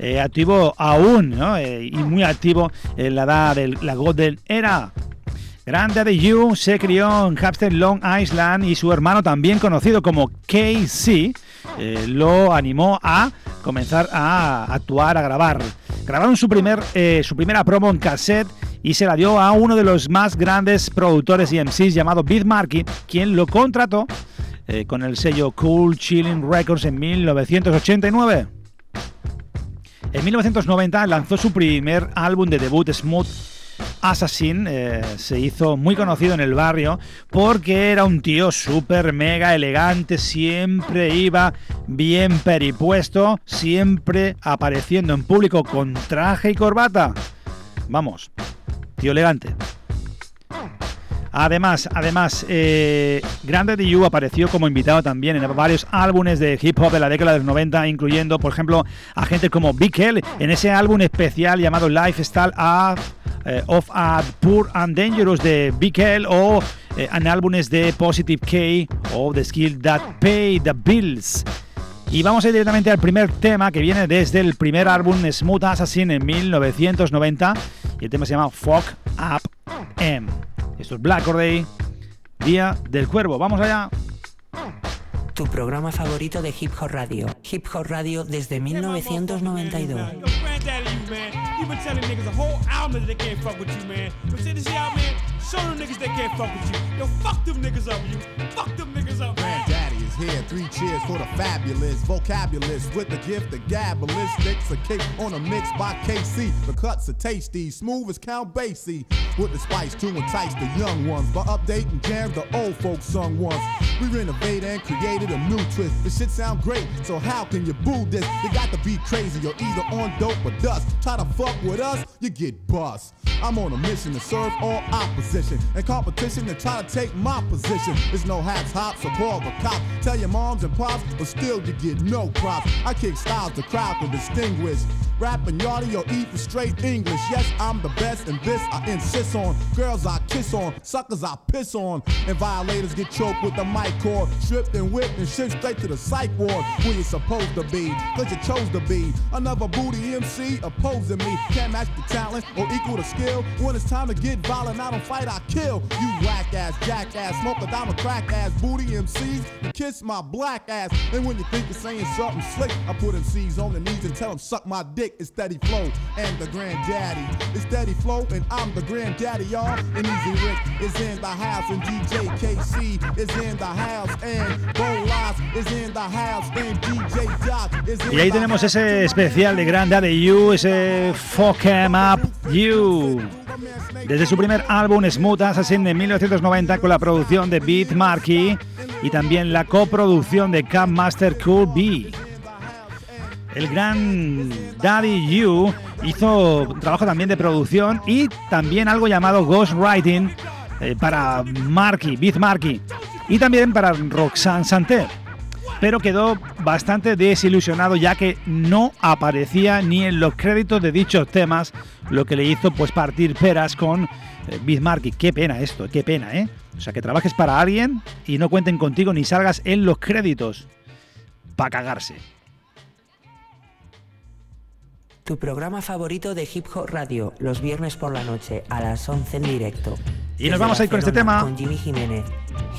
Eh, activo aún, ¿no? Eh, y muy activo en la edad de la Golden Era. Granddaddy You se crió en Hampstead, Long Island y su hermano, también conocido como KC, eh, lo animó a comenzar a actuar, a grabar. Grabaron su, primer, eh, su primera promo en cassette y se la dio a uno de los más grandes productores y MCs llamado Markie, quien lo contrató eh, con el sello Cool Chilling Records en 1989. En 1990 lanzó su primer álbum de debut, Smooth Assassin eh, se hizo muy conocido en el barrio porque era un tío súper mega elegante, siempre iba bien peripuesto, siempre apareciendo en público con traje y corbata. Vamos, tío elegante. Además, además, eh, Grande You apareció como invitado también en varios álbumes de hip hop de la década de los 90, incluyendo, por ejemplo, a gente como Big en ese álbum especial llamado Lifestyle of, eh, of a Poor and Dangerous de Big o eh, en álbumes de Positive K o The Skill That Pay the Bills. Y vamos a ir directamente al primer tema que viene desde el primer álbum Smooth Assassin en 1990 y el tema se llama Fuck Up M. Esto es Black Or Day, Día del Cuervo. Vamos allá. Tu programa favorito de Hip Hop Radio. Hip Hop Radio desde 1992. Here. Three cheers for the fabulous vocabulist with the gift of gabalistics. A kick on a mix by KC. The cuts are tasty, smooth as Count Basie. With the spice to entice the young ones by updating jams the old folks sung once. We renovated and created a new twist. The shit sound great, so how can you boo this? You got to be crazy. You're either on dope or dust. Try to fuck with us, you get bust. I'm on a mission to serve all opposition and competition to try to take my position. There's no hats, hops, or call the cops. Your moms and pops, but still you get no props. I kick styles the crowd can distinguish. Rapping yardie or eat for straight English. Yes, I'm the best, and this I insist on. Girls I kiss on, suckers I piss on, and violators get choked with the mic cord, stripped and whipped and shipped straight to the psych ward where you're supposed to be, cause you chose to be. Another booty MC opposing me. Can't match the talent or equal the skill. When it's time to get violent, I don't fight, I kill. You whack ass, jackass, smoke a dime of crack ass, booty MCs, and kiss my black ass. And when you think you're saying something slick, I put MCs on the knees and tell them suck my dick. It's Steady Flow and the granddaddy. It's Steady Flow and I'm the granddaddy, y'all. And Easy Rick is in the house and DJ KC is in the house and Bo Loss is in the house and DJ Doc is in Y ahí tenemos ese especial de Grandaddy You, ese Fuck 'em Up You. Desde su primer álbum Smooth Assassin de 1990 con la producción de Beat Marquee y también la coproducción de Camp Master Cool B. El gran Daddy You hizo trabajo también de producción y también algo llamado ghostwriting eh, para Marquee, Beat Marquee y también para Roxanne Santer pero quedó bastante desilusionado ya que no aparecía ni en los créditos de dichos temas, lo que le hizo pues partir peras con eh, Bismarck. Qué pena esto, qué pena, ¿eh? O sea, que trabajes para alguien y no cuenten contigo ni salgas en los créditos. para cagarse. Tu programa favorito de Hip Hop Radio, los viernes por la noche a las 11 en directo. Y nos Desde vamos a ir con este tema. Con Jimmy Jiménez.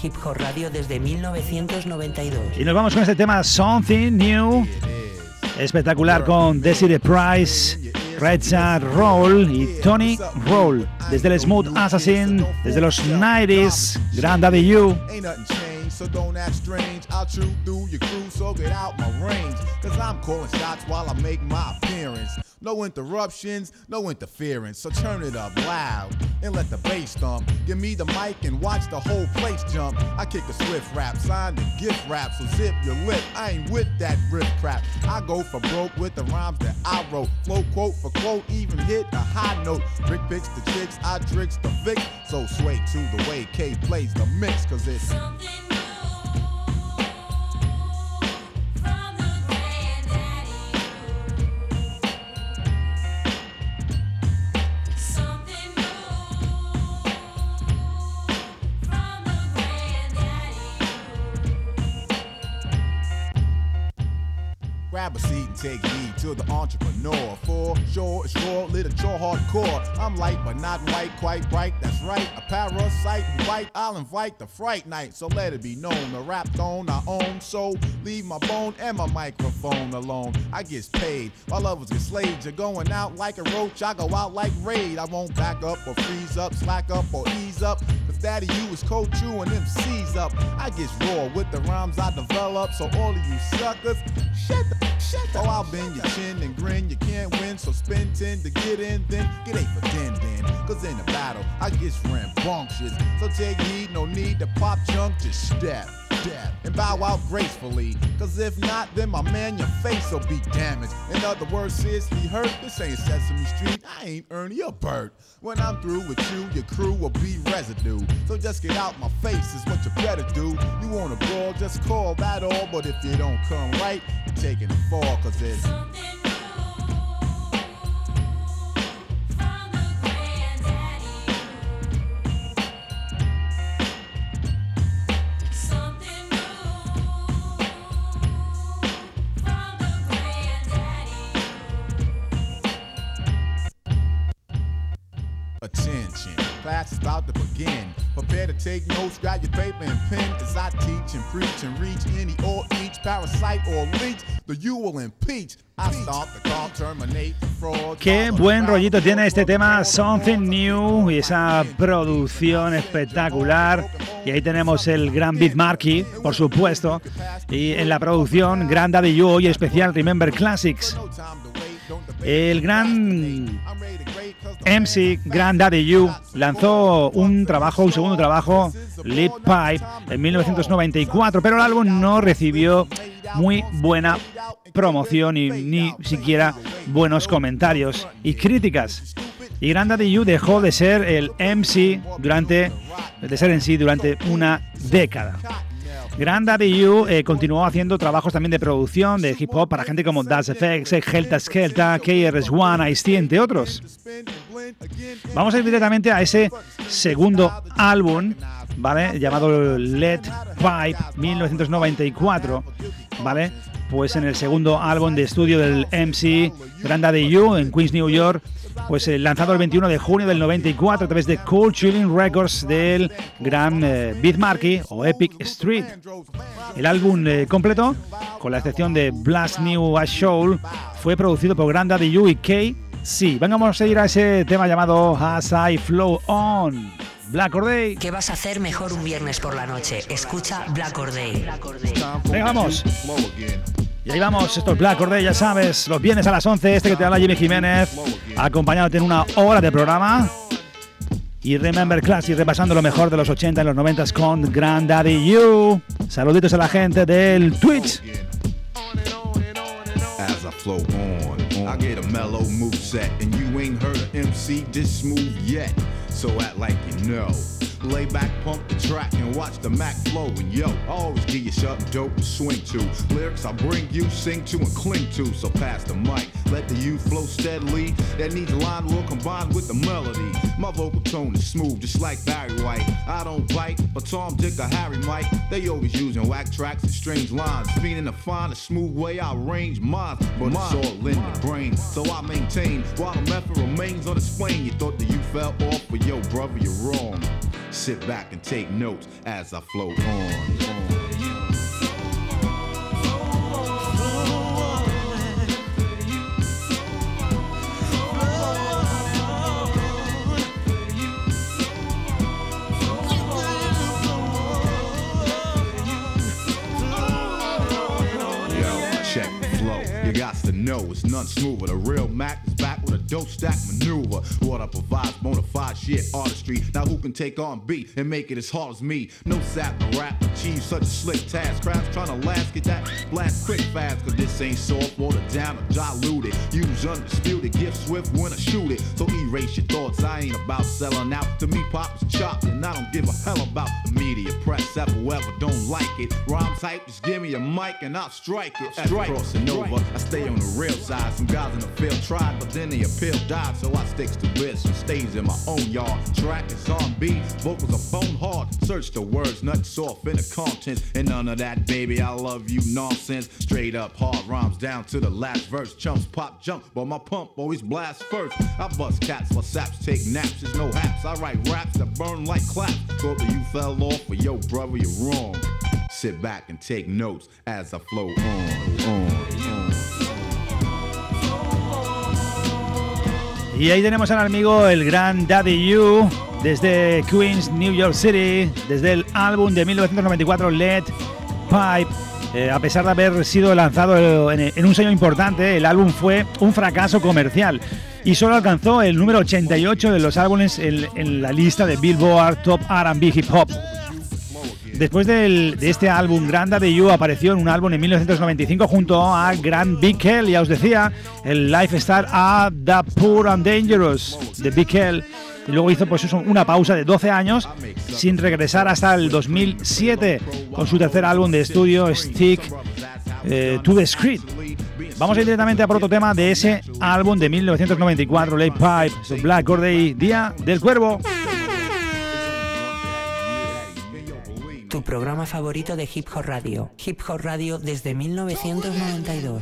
Hip Hop Radio desde 1992. Y nos vamos con este tema Something New. Espectacular con Desiree Price, Richard Roll y Tony Roll. Desde el Smooth Assassin, desde los 90s, Grand Daddy So don't act strange. I'll chew through your crew, so get out my range. Cause I'm calling shots while I make my appearance. No interruptions, no interference. So turn it up loud and let the bass thump. Give me the mic and watch the whole place jump. I kick a swift rap, signed a gift rap, so zip your lip. I ain't with that riff crap. I go for broke with the rhymes that I wrote. Flow quote for quote, even hit a high note. Rick picks the chicks, I tricks the Vic. So sway to the way K plays the mix, cause it's Grab a seat and take heed to the entrepreneur. For sure, it's raw, literature, hardcore. I'm light but not white, quite bright. That's right, a parasite who bite. I'll invite the fright night, so let it be known. The rap throne I own, so leave my bone and my microphone alone. I get paid my others get slayed. You're going out like a roach, I go out like raid. I won't back up or freeze up, slack up or ease up. Daddy, you is cold chewing them C's up. I get raw with the rhymes I develop, so all of you suckers, shut the Shut the oh, I'll bend your chin and grin. You can't win, so spend 10 to get in, then get 8 for 10 then. Cause in the battle, I get rambunctious. So take heed, no need to pop junk, just step, and bow out gracefully. Cause if not, then my man, your face will be damaged. In other words, seriously hurt, this ain't Sesame Street. I ain't Ernie or Bert. When I'm through with you, your crew will be residue. So just get out my face is what you better do. You wanna brawl, just call that all. But if you don't come right, you're taking a fall, cause it's Attention, take notes, grab your paper and pen I teach and preach and reach any or each parasite or leech. The you will impeach. Qué buen rollito tiene este tema Something New y esa producción espectacular. Y ahí tenemos el gran Beat Marquee, por supuesto. Y en la producción, Gran Daddy You y especial Remember Classics. El gran MC Grand Daddy You lanzó un trabajo, un segundo trabajo, Lip Pipe, en 1994, pero el álbum no recibió muy buena promoción y ni siquiera buenos comentarios y críticas. Y Grandaddy You dejó de ser el MC durante, de ser en sí durante una década. Grandaddy You eh, continuó haciendo trabajos también de producción de hip hop para gente como Das FX, Helta Skelta, KRS-One, Ice-T, entre otros. Vamos a ir directamente a ese segundo álbum, ¿vale? Llamado Let Pipe 1994, ¿vale? Pues en el segundo álbum de estudio del MC Grandaddy You en Queens, New York, pues eh, lanzado el 21 de junio del 94 a través de Cool Chilling Records del gran eh, Marquee o Epic Street. El álbum eh, completo, con la excepción de Blast New A Show, fue producido por Grandaddy You y K. Sí, vamos a ir a ese tema llamado As I Flow On. Black or Day. ¿Qué vas a hacer mejor un viernes por la noche? Escucha Black or Day. Venga, vamos. Y ahí vamos, esto es Black or Day, ya sabes, los viernes a las 11, este que te habla Jimmy Jiménez, acompañándote en una hora de programa. Y Remember Classic, repasando lo mejor de los 80 y los 90 con Granddaddy You. Saluditos a la gente del Twitch. As I flow on, I get a mellow move set, and you ain't heard an MC this smooth yet. So act like you know. Lay back, pump the track, and watch the Mac flow. And yo, I always give you something dope to swing to. Lyrics I bring you, sing to, and cling to. So pass the mic, let the youth flow steadily. That needs line will combine with the melody. My vocal tone is smooth, just like Barry White. I don't bite, but Tom, Dick, or Harry Mike, they always using whack tracks and strange lines. Meaning to find a smooth way I arrange mine, but it's all in the brain. So I maintain while the method remains unexplained. You thought that you fell off, but yo, brother, you're wrong. Sit back and take notes as I flow on. Check the flow. You got to know it's none smoother. The real Mac is a dope stack maneuver. What I provide, bona fide shit, artistry. Now who can take on beat and make it as hard as me? No sap to rap, achieve such a slick task. Crowds trying to last, get that blast quick fast. Cause this ain't soft, watered down or diluted. Use undisputed, gift swift when I shoot it. So erase your thoughts, I ain't about selling out. To me, pop is chopped, and I don't give a hell about the media press. That whoever don't like it. Rhyme type, just give me a mic and I'll strike it. Strike. Crossing over, I stay on the real side. Some guys in the field tried, but then they appeal died. So I sticks to this and stays in my own yard. Track is on beat, vocals are bone hard. Search the words, nuts soft in the contents. And none of that, baby, I love you nonsense. Straight up hard rhymes down to the last verse. Chumps pop jump, but my pump always blast first. I bust cats for saps, take naps, there's no haps. I write raps that burn like claps. Thought that you fell off, but yo, brother, you're wrong. Sit back and take notes as I flow on, on. Y ahí tenemos al amigo el gran Daddy You desde Queens, New York City, desde el álbum de 1994 Let Pipe. Eh, a pesar de haber sido lanzado en, un sello importante, el álbum fue un fracaso comercial y solo alcanzó el número 88 de los álbumes en la lista de Billboard Top R&B Hip Hop. Después de este álbum, Granda de You apareció en un álbum en 1995 junto a Grand Big Hell, ya os decía, el Lifestyle a The Poor and Dangerous de Big Hell. Y luego hizo pues una pausa de 12 años sin regresar hasta el 2007 con su tercer álbum de estudio, Stick eh, to the Street. Vamos a ir directamente a por otro tema de ese álbum de 1994, Late Pipe, Black Corday, Día del Cuervo. Tu programa favorito de Hip Hop Radio. Hip Hop Radio desde 1992.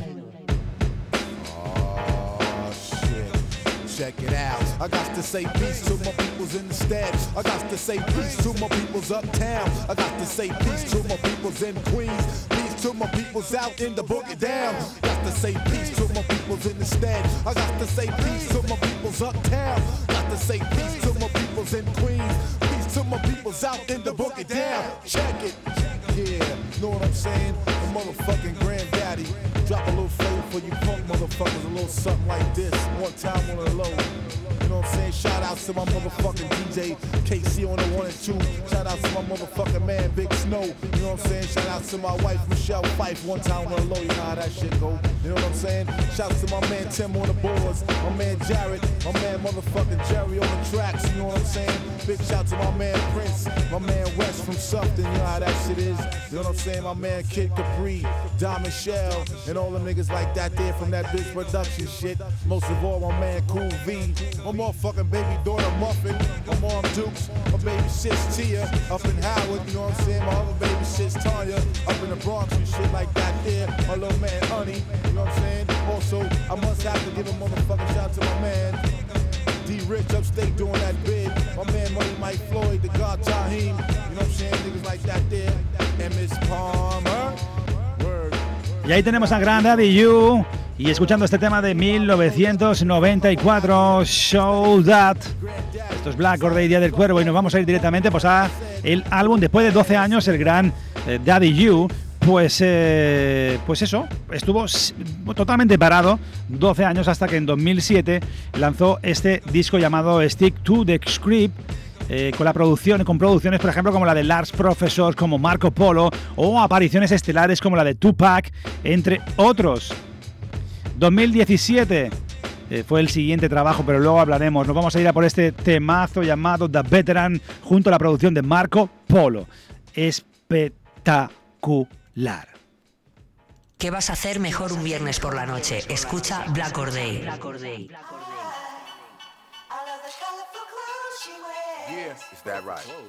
Check it out. I got to say peace to my peoples in the stead. I got to say peace to my peoples uptown. I got to say peace to my peoples in Queens. Peace to my peoples out in the boogie down. Got to say peace to my peoples in the stead. I got to say peace to my peoples uptown. Got to say peace to my peoples in Queens. To my peoples out in the book boogie down. Check it. Yeah, know what I'm saying? The motherfucking granddaddy. Drop a little flavor for you punk motherfuckers, a little something like this. One time on the low. You know what I'm saying? Shout out to my motherfucking DJ KC on the one and two. Shout out to my motherfucking man Big Snow. You know what I'm saying? Shout out to my wife Michelle Fife. One time on the low. You know how that shit go. You know what I'm saying? Shout out to my man Tim on the boards, my man Jared, my man motherfucking Jerry on the tracks. You know what I'm saying? Big shout to my man Prince, my man West from something. You know how that shit is. You know what I'm saying? My man Kid Capri, Diamond Shell, and all the niggas like that there from that big production shit. Most of all, my man Cool V, my motherfucking baby daughter Muffin, my mom Dukes, my baby sis Tia up in Howard. You know what I'm saying? My other baby sis Tanya up in the Bronx and shit like that there. My little man Honey. You know what I'm saying? Also, I must have to give a motherfucking shout to my man. D Rich upstate doing that bid. My man Money Mike Floyd, the God Taheem. You know what I'm saying? Niggas like that there. And Miss Palmer. Y ahí tenemos a Grand Daddy You. Y escuchando este tema de 1994, Show That. Esto es Black Or Day, Día del Cuervo. Y nos vamos a ir directamente pues, a el álbum, después de 12 años, el Grand eh, Daddy You. Pues, eh, pues eso, estuvo totalmente parado 12 años hasta que en 2007 lanzó este disco llamado Stick to the Script. Eh, con la producción, con producciones, por ejemplo, como la de Lars Professor, como Marco Polo, o apariciones estelares como la de Tupac, entre otros. 2017 eh, fue el siguiente trabajo, pero luego hablaremos. Nos vamos a ir a por este temazo llamado The Veteran, junto a la producción de Marco Polo. Espectacular. ¿Qué vas a hacer mejor un viernes por la noche? Escucha Black Or Day. Yeah, is that right? Bring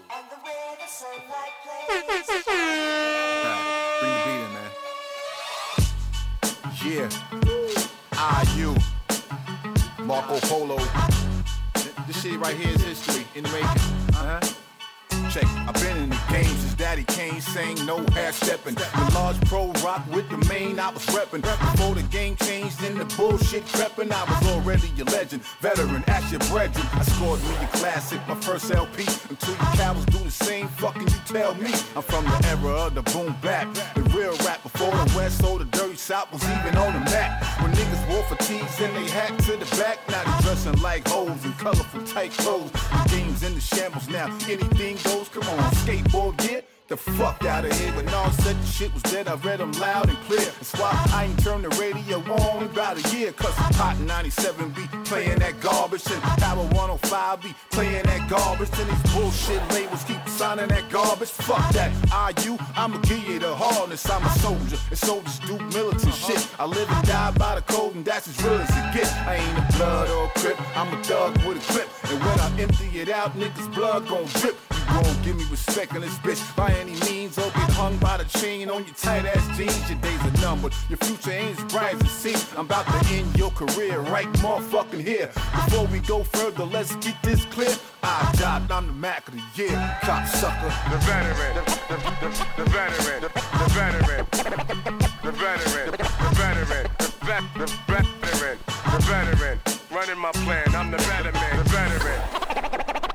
the beat in, man. Yeah. I, you, Marco Polo. This shit right here is history in the making. Uh-huh. Check, I've been in the game since Daddy Kane sang no half stepping. The large pro rock with the main I was reppin'. Before the game changed and the bullshit creepin', I was already a legend. Veteran, your brethren. I scored me a classic, my first LP. Until you cowards do the same, fucking you tell me. I'm from the era of the boom bap. The real rap before the West, so the dirty South was even on the map. When niggas wore fatigues and they hat to the back, now they dressing like hoes in colorful tight clothes. The game's in the shambles now, anything goes. Come on, skateboard, get the fuck out of here. But all said the shit was dead, I read them loud and clear. That's why I ain't turned the radio on about a year. Cause Hot 97 be playing that garbage. And Power 105 be playing that garbage. And these bullshit labels keep signing that garbage. Fuck that. I, you, I'ma give you the hardness. I'm a soldier, and soldiers do militant shit. I live and die by the code, and that's as real as it gets. I ain't a blood or a crip, I'm a thug with a grip. And when I empty it out, niggas' blood gon' drip. You won't give me respect in this bitch by any means, or get hung by the chain on your tight ass jeans. Your days are numbered, your future ain't as bright as it seems. I'm about to end your career right motherfucking here. Before we go further, let's get this clear. I died, I'm the Mac of the year, cocksucker. The veteran, the, the, the, the veteran, the, veteran, the veteran, the veteran, the vet, the veteran, the veteran, running my plan. I'm the veteran, the veteran,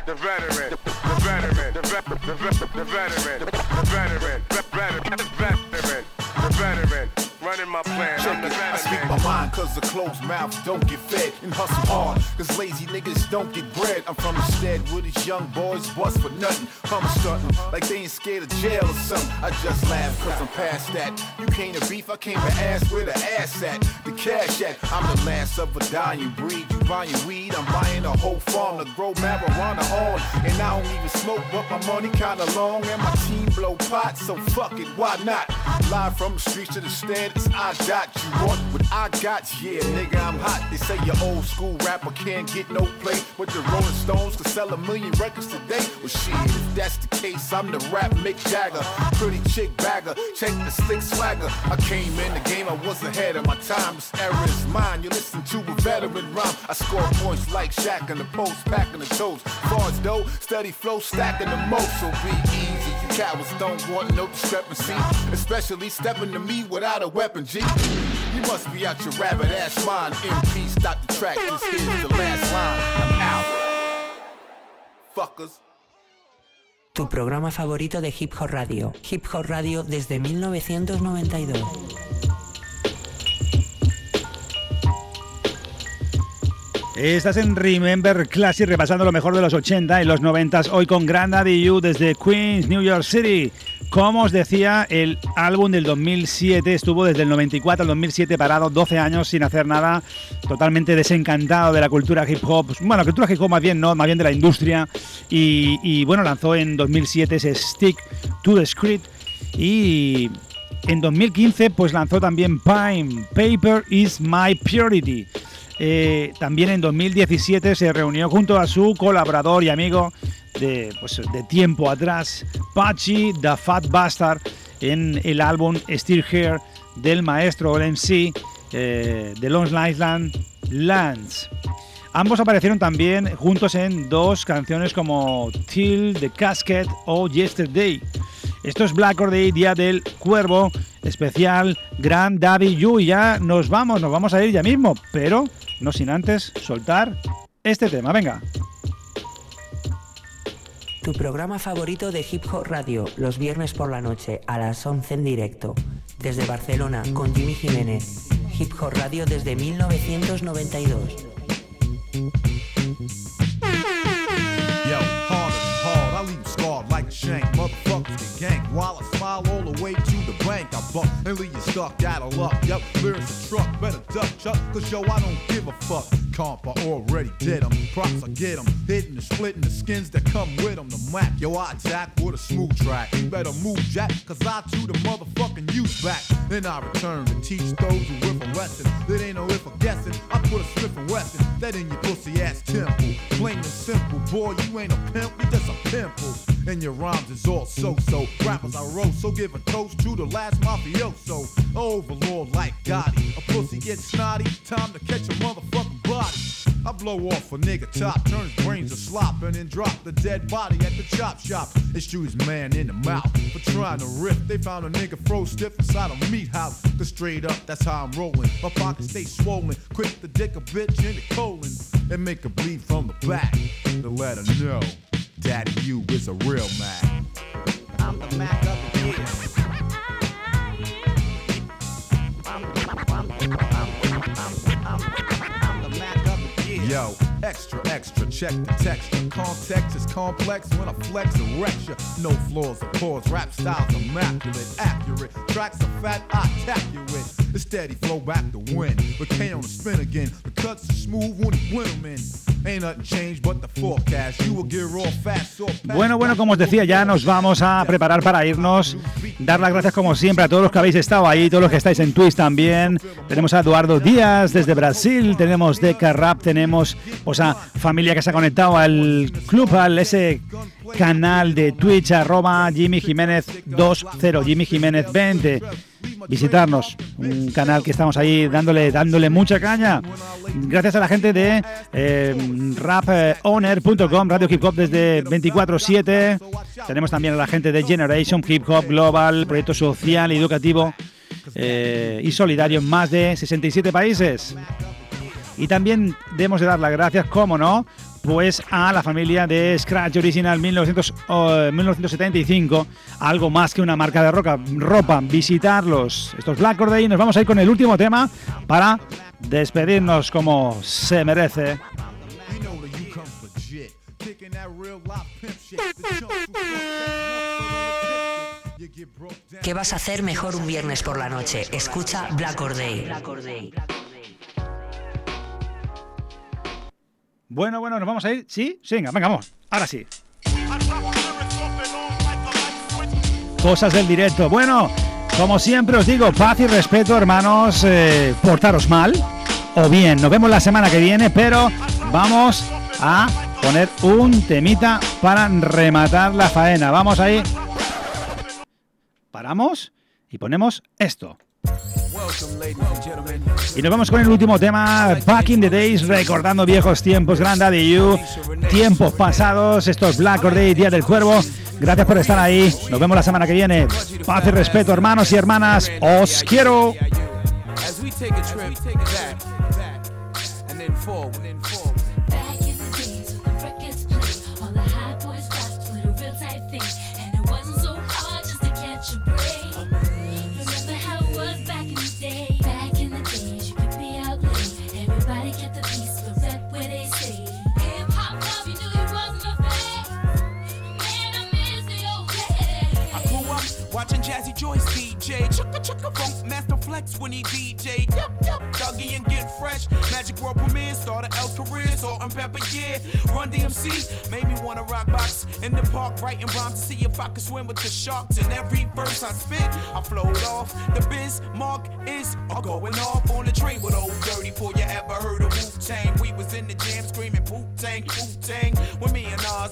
the veteran, the veteran, the vet, the vet, the veteran, the veteran, the veteran, the veteran, the veteran, running my plan. I'm the I speak my mind cause the closed mouth don't get fed and hustle hard cause lazy niggas don't get bread. I'm from the stead where these young boys bust for nothing. I'm stunting like they ain't scared of jail or something. I just laugh cause I'm past that. You came to beef, I came to ask where the ass at. The cash at. I'm the last of a dying breed. You buying weed, I'm buying a whole farm to grow marijuana on. And I don't even smoke, but my money kinda long and my team blow pot, so fuck it, why not? Live from the streets to the stand, I dot. You want what I got? Yeah, nigga, I'm hot. They say your old school rapper can't get no play, but the Rolling Stones could sell a million records today. Well, shit, if that's the case, I'm the rap Mick Jagger. Pretty chick bagger, check the slick swagger. I came in the game, I was ahead of my time. This era is mine. You listen to a veteran rhyme. I score points like Shaq in the post, packing the toes. Bars though, steady flow, stacking the most. So be easy. Cowards don't want no discrepancy, especially stepping to me without a weapon. G, you must be out your rabbit ass mind. MP, stop the track. This here's the last line. I'm out. Fuckers. Tu programa favorito de Hip Hop Radio. Hip Hop Radio desde 1992. Estás en Remember Classic repasando lo mejor de los 80 y los 90 hoy con Grand Daddy You desde Queens, New York City. Como os decía, el álbum del 2007 estuvo desde el 94 al 2007 parado, 12 años sin hacer nada, totalmente desencantado de la cultura hip hop. Bueno, cultura hip hop más bien no, más bien de la industria. Y, y bueno, lanzó en 2007 ese Stick to the Script y en 2015 pues lanzó también Pine, Paper is my priority. Eh, también en 2017 se reunió junto a su colaborador y amigo de, pues, de tiempo atrás, Pachi The Fat Bastard, en el álbum Still Here del maestro MC eh, de Long Island Lands. Ambos aparecieron también juntos en dos canciones como Till the Casket o Yesterday. Esto es Black or Day, Día del Cuervo, especial Grand Daddy You. Y ya nos vamos, nos vamos a ir ya mismo, pero no sin antes soltar este tema. Venga. Tu programa favorito de Hip Hop Radio, los viernes por la noche a las 11 en directo. Desde Barcelona con Jimmy Jiménez. Hip Hop Radio desde 1992. Shank. Motherfuckers get ganked while I smile all the way to the bank. I buck and leave you stuck out of luck. Yep, there's a truck, better duck, Chuck, cause yo, I don't give a fuck. Comp, I already did 'em. Props, I get 'em. Hitting and splitting the skins that come with with 'em. The Mac, yo, I attack with a smooth track. You better move, Jack, cause I chew the motherfucking youth back. Then I return to teach those who whip a lesson. That ain't no if or guessing. I put a Smith and Wesson that in your pussy ass temple. Plain and simple, boy, you ain't a pimp, you just a pimple. And your rhymes is all so-so. Rappers I roast, so give a toast to the last mafioso. Overlord like Gotti. A pussy gets snotty, time to catch a motherfucking body. I blow off a nigga top, turn his brains to slop, and then drop the dead body at the chop shop. And shoot his man in the mouth for trying to rip. They found a nigga froze stiff inside a meat house. Cause straight up, that's how I'm rolling. My pockets stay swollen, quick to dick a bitch in the colon. And make her bleed from the back to let her know Daddy, you is a real man. I'm the Mac of the year. Yo, extra, extra, check the texture. Context is complex when I flex and wreck. No flaws or pause, rap style's immaculate, accurate. Tracks are fat, I attack you with. The steady flow back to win. But K on the spin again. The cuts are smooth when you blend 'em in. Bueno, bueno, como os decía, ya nos vamos a preparar para irnos. Dar las gracias, como siempre, a todos los que habéis estado ahí, todos los que estáis en Twitch también. Tenemos a Eduardo Díaz desde Brasil, tenemos Deca Rap, tenemos pues, a familia que se ha conectado al club, al ese canal de Twitch, arroba Jimmy Jiménez 20, Jimmy Jiménez 20. Visitarnos, un canal que estamos ahí dándole, dándole mucha caña. Gracias a la gente de eh, rapowner.com, Radio Hip Hop desde 24-7. Tenemos también a la gente de Generation Hip Hop Global, proyecto social educativo eh, y solidario en más de 67 países. Y también debemos de dar las gracias, como no, pues a la familia de Scratch Original 1900, oh, 1975, algo más que una marca de roca, ropa, visitarlos. Estos Black Or Day y nos vamos a ir con el último tema para despedirnos como se merece. ¿Qué vas a hacer mejor un viernes por la noche? Escucha Black Or Bueno, bueno, nos vamos a ir. ¿Sí? Sí, venga, venga, vamos. Ahora sí. Cosas del directo. Bueno, como siempre os digo, paz y respeto, hermanos. eh, portaros mal o bien. Nos vemos la semana que viene, pero vamos a poner un temita para rematar la faena. Vamos ahí. Paramos y ponemos esto. Y nos vamos con el último tema, Back in the Days, recordando viejos tiempos, Grand Daddy You, tiempos pasados, estos Black Or Day, Día del Cuervo. Gracias por estar ahí. Nos vemos la semana que viene. Paz y respeto, hermanos y hermanas. Os quiero. Funk master flex when he DJ. Yep, yep. Dougie and get fresh. Magic World premiere. Started El career. Salt and pepper, yeah. Run DMC. Made me wanna rock box in the park. Writing rhymes to see if I could swim with the sharks. And every verse I spit, I flowed off. The biz mark is all going off on the train with old dirty. Before you ever heard of Wu Tang, we was in the jam screaming Wu Tang, Wu Tang. When me and Nas